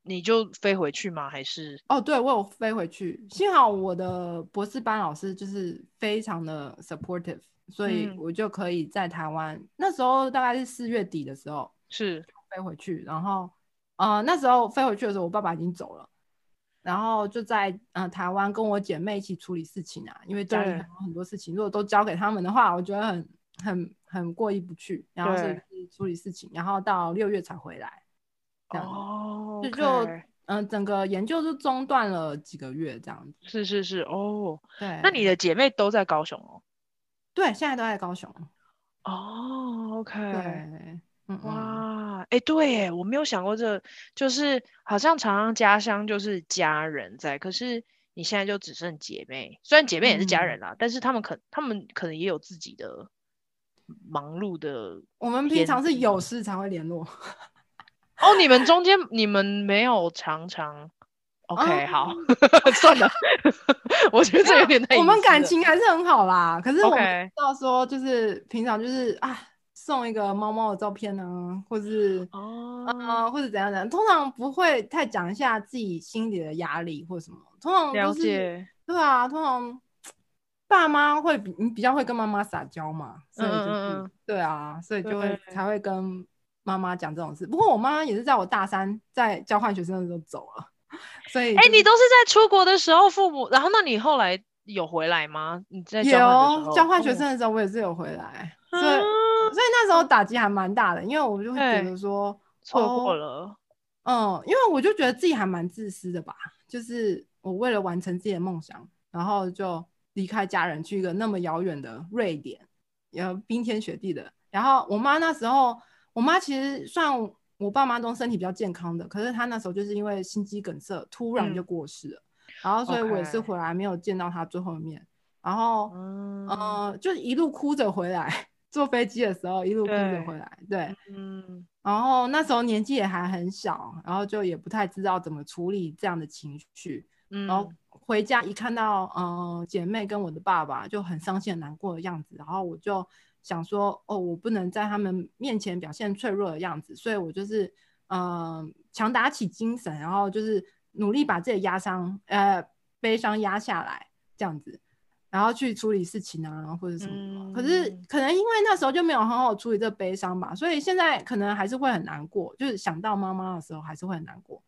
你就飞回去吗？还是？哦，对，我有飞回去，幸好我的博士班老师就是非常的 supportive。所以我就可以在台湾，嗯、那时候大概是四月底的时候，是。飞回去，然后，呃，那时候飞回去的时候，我爸爸已经走了，然后就在呃台湾跟我姐妹一起处理事情啊，因为家里很多很多事情，如果都交给他们的话，我觉得很很很过意不去，然后是处理事情，然后到六月才回来，这样哦，就就嗯、呃，整个研究就中断了几个月这样子，是是是，哦，对，那你的姐妹都在高雄哦？对，现在都在高雄。哦，OK，对，嗯，哇，哎，对，哎，我没有想过这，就是好像常常家乡就是家人在，可是你现在就只剩姐妹，虽然姐妹也是家人啦，嗯、但是他们可他们可能也有自己的忙碌的。我们平常是有事才会联络。(laughs) 哦，你们中间你们没有常常。OK，、嗯、好，(laughs) 算了，(laughs) 我觉得这有点太……我们感情还是很好啦。可是我们知道说，就是平常就是啊，送一个猫猫的照片呢、啊，或是哦，啊、呃，或者怎样怎样，通常不会太讲一下自己心里的压力或什么。通常都是，了。对啊，通常爸妈会比你比较会跟妈妈撒娇嘛，所以就是对啊，所以就会才会跟妈妈讲这种事。不过我妈妈也是在我大三在交换学生的时候走了。(laughs) 所以，哎、欸，你都是在出国的时候父母，然后那你后来有回来吗？你在交换学生的时候，我也是有回来，哦、所以、嗯、所以那时候打击还蛮大的，因为我就会觉得说错过了，嗯，因为我就觉得自己还蛮自私的吧，就是我为了完成自己的梦想，然后就离开家人去一个那么遥远的瑞典，然后冰天雪地的，然后我妈那时候，我妈其实算。我爸妈都身体比较健康的，可是他那时候就是因为心肌梗塞突然就过世了，嗯、然后所以我也是回来没有见到他最后一面.然后嗯、呃、就一路哭着回来，(laughs) 坐飞机的时候一路哭着回来，对，对嗯，然后那时候年纪也还很小，然后就也不太知道怎么处理这样的情绪，嗯、然后回家一看到嗯、呃、姐妹跟我的爸爸就很伤心很难过的样子，然后我就。想说哦，我不能在他们面前表现脆弱的样子，所以我就是嗯、呃、强打起精神，然后就是努力把自己的压伤呃悲伤压下来这样子，然后去处理事情啊或者什么。嗯、可是可能因为那时候就没有好好处理这悲伤吧，所以现在可能还是会很难过，就是想到妈妈的时候还是会很难过。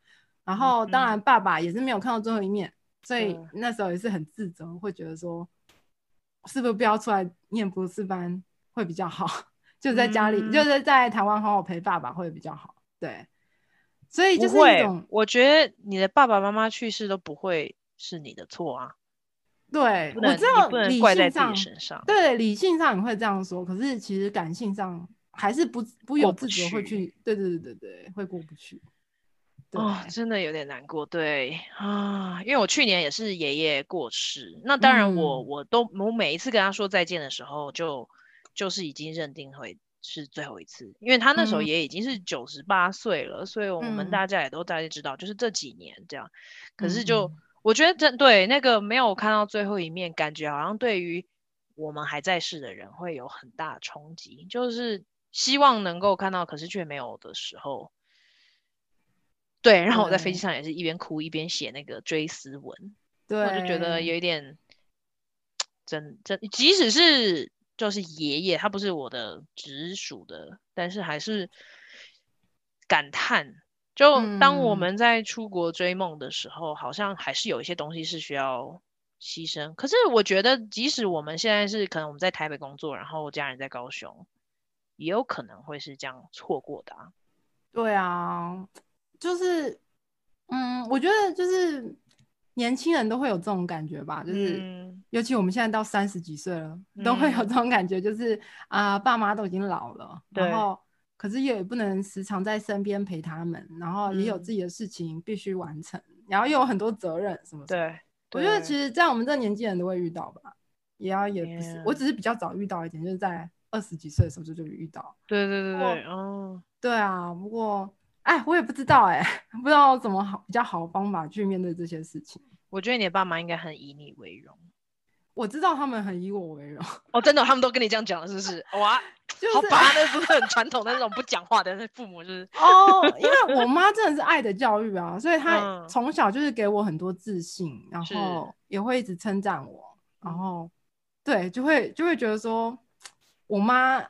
然后当然爸爸也是没有看到最后一面，嗯、所以那时候也是很自责，会觉得说是不是不要出来念博士班。会比较好，就在家里，嗯、就是在台湾好好陪爸爸会比较好。对，所以就是一种，我觉得你的爸爸妈妈去世都不会是你的错啊。对，能我知道不能怪在自己身上。对，理性上你会这样说，可是其实感性上还是不不由自主会去。对对对对对，会过不去。哦，真的有点难过。对啊，因为我去年也是爷爷过世，那当然我、嗯、我都我每一次跟他说再见的时候就。就是已经认定会是最后一次，因为他那时候也已经是九十八岁了，嗯、所以我们大家也都大概知道，就是这几年这样。嗯、可是就、嗯、我觉得这对那个没有看到最后一面，感觉好像对于我们还在世的人会有很大冲击，就是希望能够看到，可是却没有的时候。对，然后我在飞机上也是一边哭一边写那个追思文，对，我就觉得有一点 (tsk) 真真，即使是。就是爷爷，他不是我的直属的，但是还是感叹。就当我们在出国追梦的时候，嗯、好像还是有一些东西是需要牺牲。可是我觉得，即使我们现在是可能我们在台北工作，然后家人在高雄，也有可能会是这样错过的啊。对啊，就是，嗯，我觉得就是。年轻人都会有这种感觉吧，就是，嗯、尤其我们现在到三十几岁了，嗯、都会有这种感觉，就是啊、呃，爸妈都已经老了，然后可是也不能时常在身边陪他们，然后也有自己的事情必须完成，嗯、然后又有很多责任什么的。对，我觉得其实，在我们这年纪人都会遇到吧，也要也不是，我只是比较早遇到一点，就是在二十几岁的时候就就遇到。对对对。对，哦，对啊，不过哎，我也不知道哎，(laughs) 不知道怎么好比较好的方法去面对这些事情。我觉得你的爸妈应该很以你为荣。我知道他们很以我为荣。哦，真的，他们都跟你这样讲了，是不是？哇，就是、好吧，那不是很传统的那种不讲话的那父母，就是哦，因为我妈真的是爱的教育啊，所以她从小就是给我很多自信，嗯、然后也会一直称赞我，然后。对，就会就会觉得说，我妈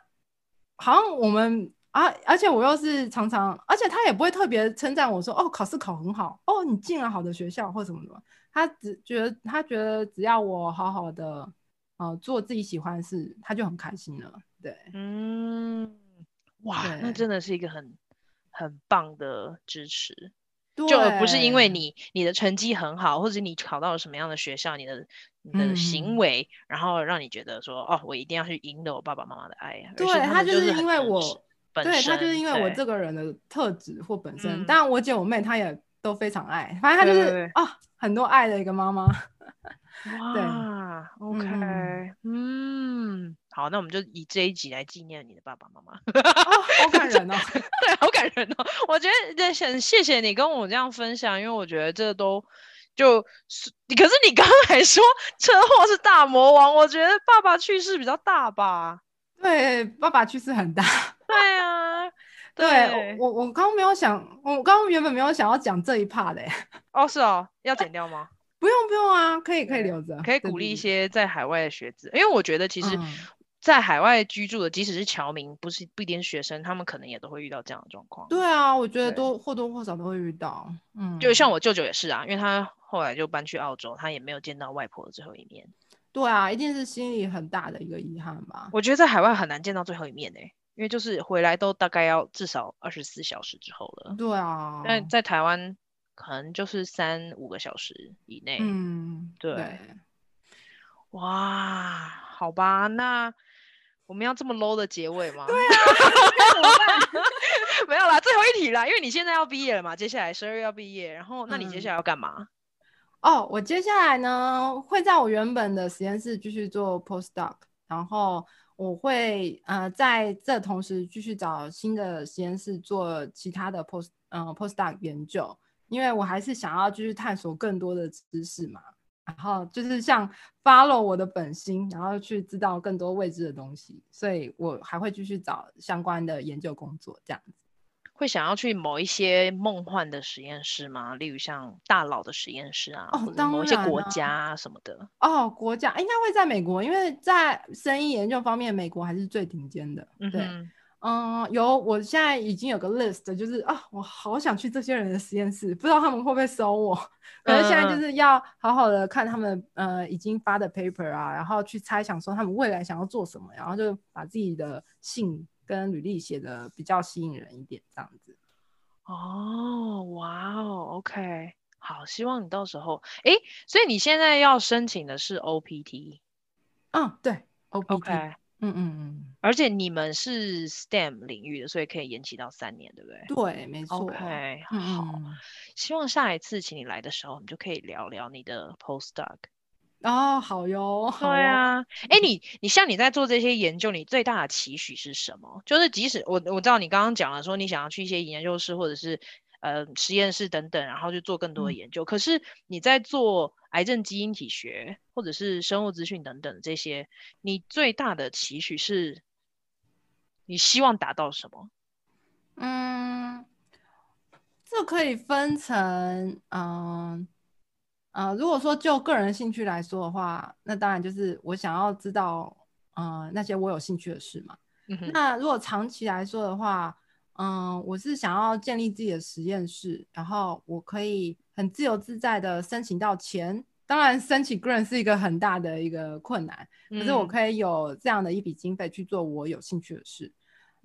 好像我们啊，而且我又是常常，而且他也不会特别称赞我说，哦，考试考很好，哦，你进了好的学校或什么什么，他只觉得他觉得只要我好好的，呃，做自己喜欢的事，他就很开心了。对，嗯，哇，那真的是一个很很棒的支持。就不是因为你你的成绩很好，或者你考到了什么样的学校，你的你的行为，嗯、然后让你觉得说哦，我一定要去赢得我爸爸妈妈的爱。对，他就是因为我，对他就是因为我这个人的特质或本身。当然，我姐我妹她也都非常爱，反正她就是啊、哦，很多爱的一个妈妈。(laughs) 哇对，OK，嗯，嗯，好，那我们就以这一集来纪念你的爸爸妈妈。哦，好感人哦，(laughs) 对，好感人哦。我觉得很谢谢你跟我这样分享，因为我觉得这都就是你，可是你刚刚还说车祸是大魔王，我觉得爸爸去世比较大吧？对，爸爸去世很大。(laughs) 对啊，对，对我我刚刚没有想，我刚刚原本没有想要讲这一 part 的。(laughs) 哦，是哦，要剪掉吗？不用不用啊，可以可以留着，可以鼓励一些在海外的学子，因为我觉得其实，在海外居住的，即使是侨民，不是不一定是学生，他们可能也都会遇到这样的状况。对啊，我觉得都或多或少都会遇到。嗯，就像我舅舅也是啊，因为他后来就搬去澳洲，他也没有见到外婆的最后一面。对啊，一定是心里很大的一个遗憾吧。我觉得在海外很难见到最后一面诶、欸，因为就是回来都大概要至少二十四小时之后了。对啊，但在台湾。可能就是三五个小时以内。嗯，对。对哇，好吧，那我们要这么 low 的结尾吗？(laughs) 对啊，(laughs) 没有啦，最后一题啦，因为你现在要毕业了嘛，接下来十二月要毕业，然后那你接下来要干嘛？嗯。哦，我接下来呢会在我原本的实验室继续做 postdoc，然后我会呃在这同时继续找新的实验室做其他的 post 呃 postdoc 研究。因为我还是想要继续探索更多的知识嘛，然后就是像 follow 我的本心，然后去知道更多未知的东西，所以我还会继续找相关的研究工作，这样子。会想要去某一些梦幻的实验室吗？例如像大佬的实验室啊，哦，当然，某一些国家啊什么的。哦，国家应该会在美国，因为在生意研究方面，美国还是最顶尖的。对。嗯嗯，有，我现在已经有个 list，就是啊，我好想去这些人的实验室，不知道他们会不会收我。可是现在就是要好好的看他们呃已经发的 paper 啊，然后去猜想说他们未来想要做什么，然后就把自己的信跟履历写的比较吸引人一点，这样子。哦，哇哦，OK，好，希望你到时候，哎，所以你现在要申请的是 OPT？嗯，对，OPT。嗯嗯嗯，而且你们是 STEM 领域的，所以可以延期到三年，对不对？对，没错。OK，好，嗯、希望下一次请你来的时候，我们就可以聊聊你的 postdoc。哦，好哟，好对啊。哎，你你像你在做这些研究，你最大的期许是什么？就是即使我我知道你刚刚讲了说你想要去一些研究室或者是呃实验室等等，然后去做更多的研究，嗯、可是你在做。癌症基因体学，或者是生物资讯等等这些，你最大的期许是，你希望达到什么？嗯，这可以分成，嗯，呃，如果说就个人兴趣来说的话，那当然就是我想要知道，呃，那些我有兴趣的事嘛。嗯。那如果长期来说的话，嗯，我是想要建立自己的实验室，然后我可以。很自由自在的申请到钱，当然申请 grant 是一个很大的一个困难，嗯、可是我可以有这样的一笔经费去做我有兴趣的事。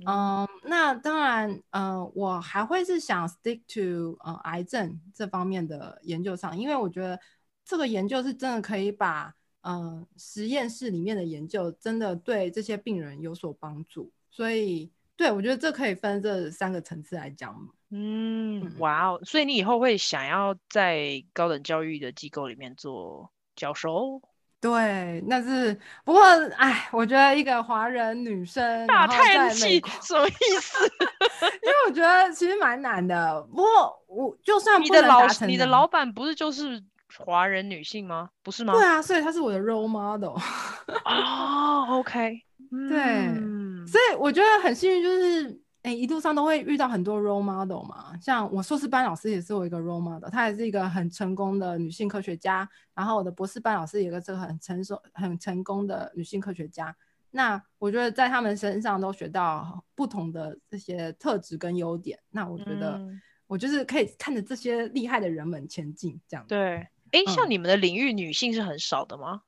嗯，嗯，那当然，嗯、呃，我还会是想 stick to 呃癌症这方面的研究上，因为我觉得这个研究是真的可以把嗯、呃、实验室里面的研究真的对这些病人有所帮助，所以对，我觉得这可以分这三个层次来讲。嗯，哇哦！所以你以后会想要在高等教育的机构里面做教授？对，那是不过，哎，我觉得一个华人女生大叹气什么意思？(laughs) 因为我觉得其实蛮难的。不过我就算你的老你的老板不是就是华人女性吗？不是吗？对啊，所以她是我的 role model。(laughs) 哦，OK，对，嗯、所以我觉得很幸运，就是。哎，一路上都会遇到很多 role model 嘛，像我硕士班老师也是我一个 role model，她也是一个很成功的女性科学家。然后我的博士班老师也是这个很成熟、很成功的女性科学家。那我觉得在他们身上都学到不同的这些特质跟优点。那我觉得我就是可以看着这些厉害的人们前进，这样。对，哎，像你们的领域女性是很少的吗？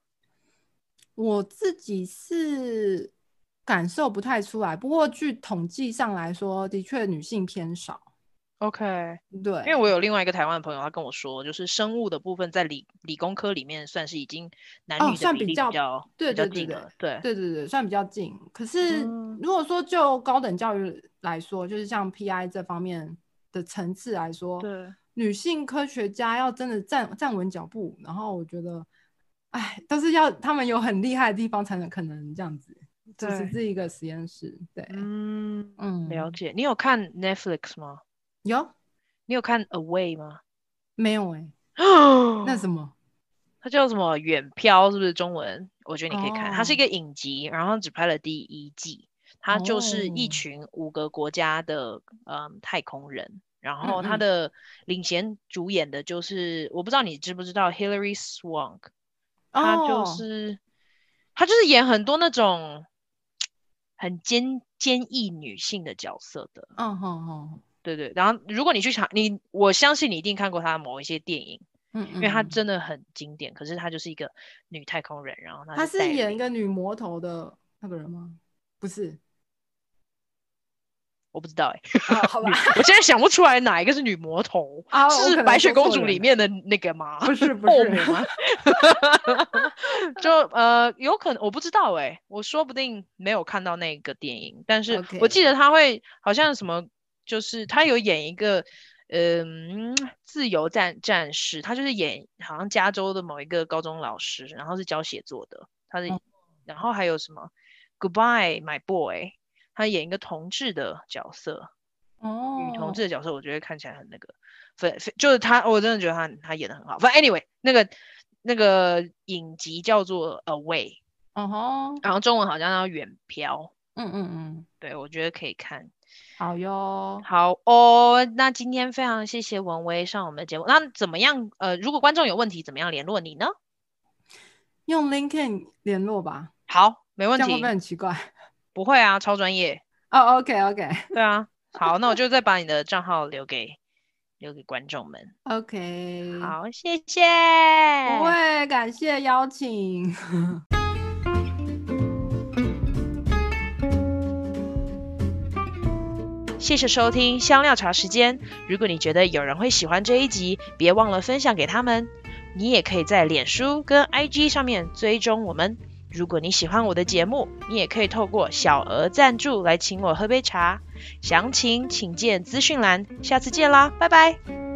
嗯，我自己是。感受不太出来，不过据统计上来说，的确女性偏少。OK，对，因为我有另外一个台湾的朋友，他跟我说，就是生物的部分在理理工科里面算是已经男女算比较比较对比较，对对对对，算比较近。可是如果说就高等教育来说，就是像 PI 这方面的层次来说，女性科学家要真的站站稳脚步，然后我觉得，哎，都是要他们有很厉害的地方才能可能这样子。这是这一个实验室，对，嗯嗯，了解。你有看 Netflix 吗？有。你有看 Away 吗？没有哎、欸。(gasps) 那什么？它叫什么？远漂是不是中文？我觉得你可以看，哦、它是一个影集，然后只拍了第一季。它就是一群五个国家的、哦、嗯太空人，然后它的领衔主演的就是，嗯嗯我不知道你知不知道 Hillary Swank，她就是她、哦、就是演很多那种。很坚坚毅女性的角色的，嗯哼哼，对对。然后如果你去查你，我相信你一定看过她的某一些电影，嗯，嗯，因为她真的很经典。可是她就是一个女太空人，然后她是演一个女魔头的那个人吗？不是。我不知道哎、好吧，(laughs) 我现在想不出来哪一个是女魔头啊？是白雪公主里面的那个吗？不是，不是 (laughs) 吗？(laughs) 就呃，有可能我不知道哎、欸，我说不定没有看到那个电影，但是我记得他会好像什么，就是他有演一个嗯、呃、自由战战士，他就是演好像加州的某一个高中老师，然后是教写作的，他是、嗯，然后还有什么 Goodbye My Boy。他演一个同志的角色，哦，女同志的角色，我觉得看起来很那个，非非就是他，我真的觉得他他演的很好。反正 anyway，那个那个影集叫做 Away，哦吼，然后中文好像叫远漂，嗯嗯嗯，对，我觉得可以看。好哟，好哦，那今天非常谢谢文威上我们的节目。那怎么样？呃，如果观众有问题，怎么样联络你呢？用 LinkedIn 联络吧。好，没问题。这样会不会很奇怪？不会啊，超专业哦。Oh, OK OK，对啊，好，那我就再把你的账号留给留给观众们。OK，好，谢谢。不会，感谢邀请。(laughs) 谢谢收听香料茶时间。如果你觉得有人会喜欢这一集，别忘了分享给他们。你也可以在脸书跟 IG 上面追踪我们。如果你喜欢我的节目，你也可以透过小额赞助来请我喝杯茶，详情请见资讯栏。下次见啦，拜拜。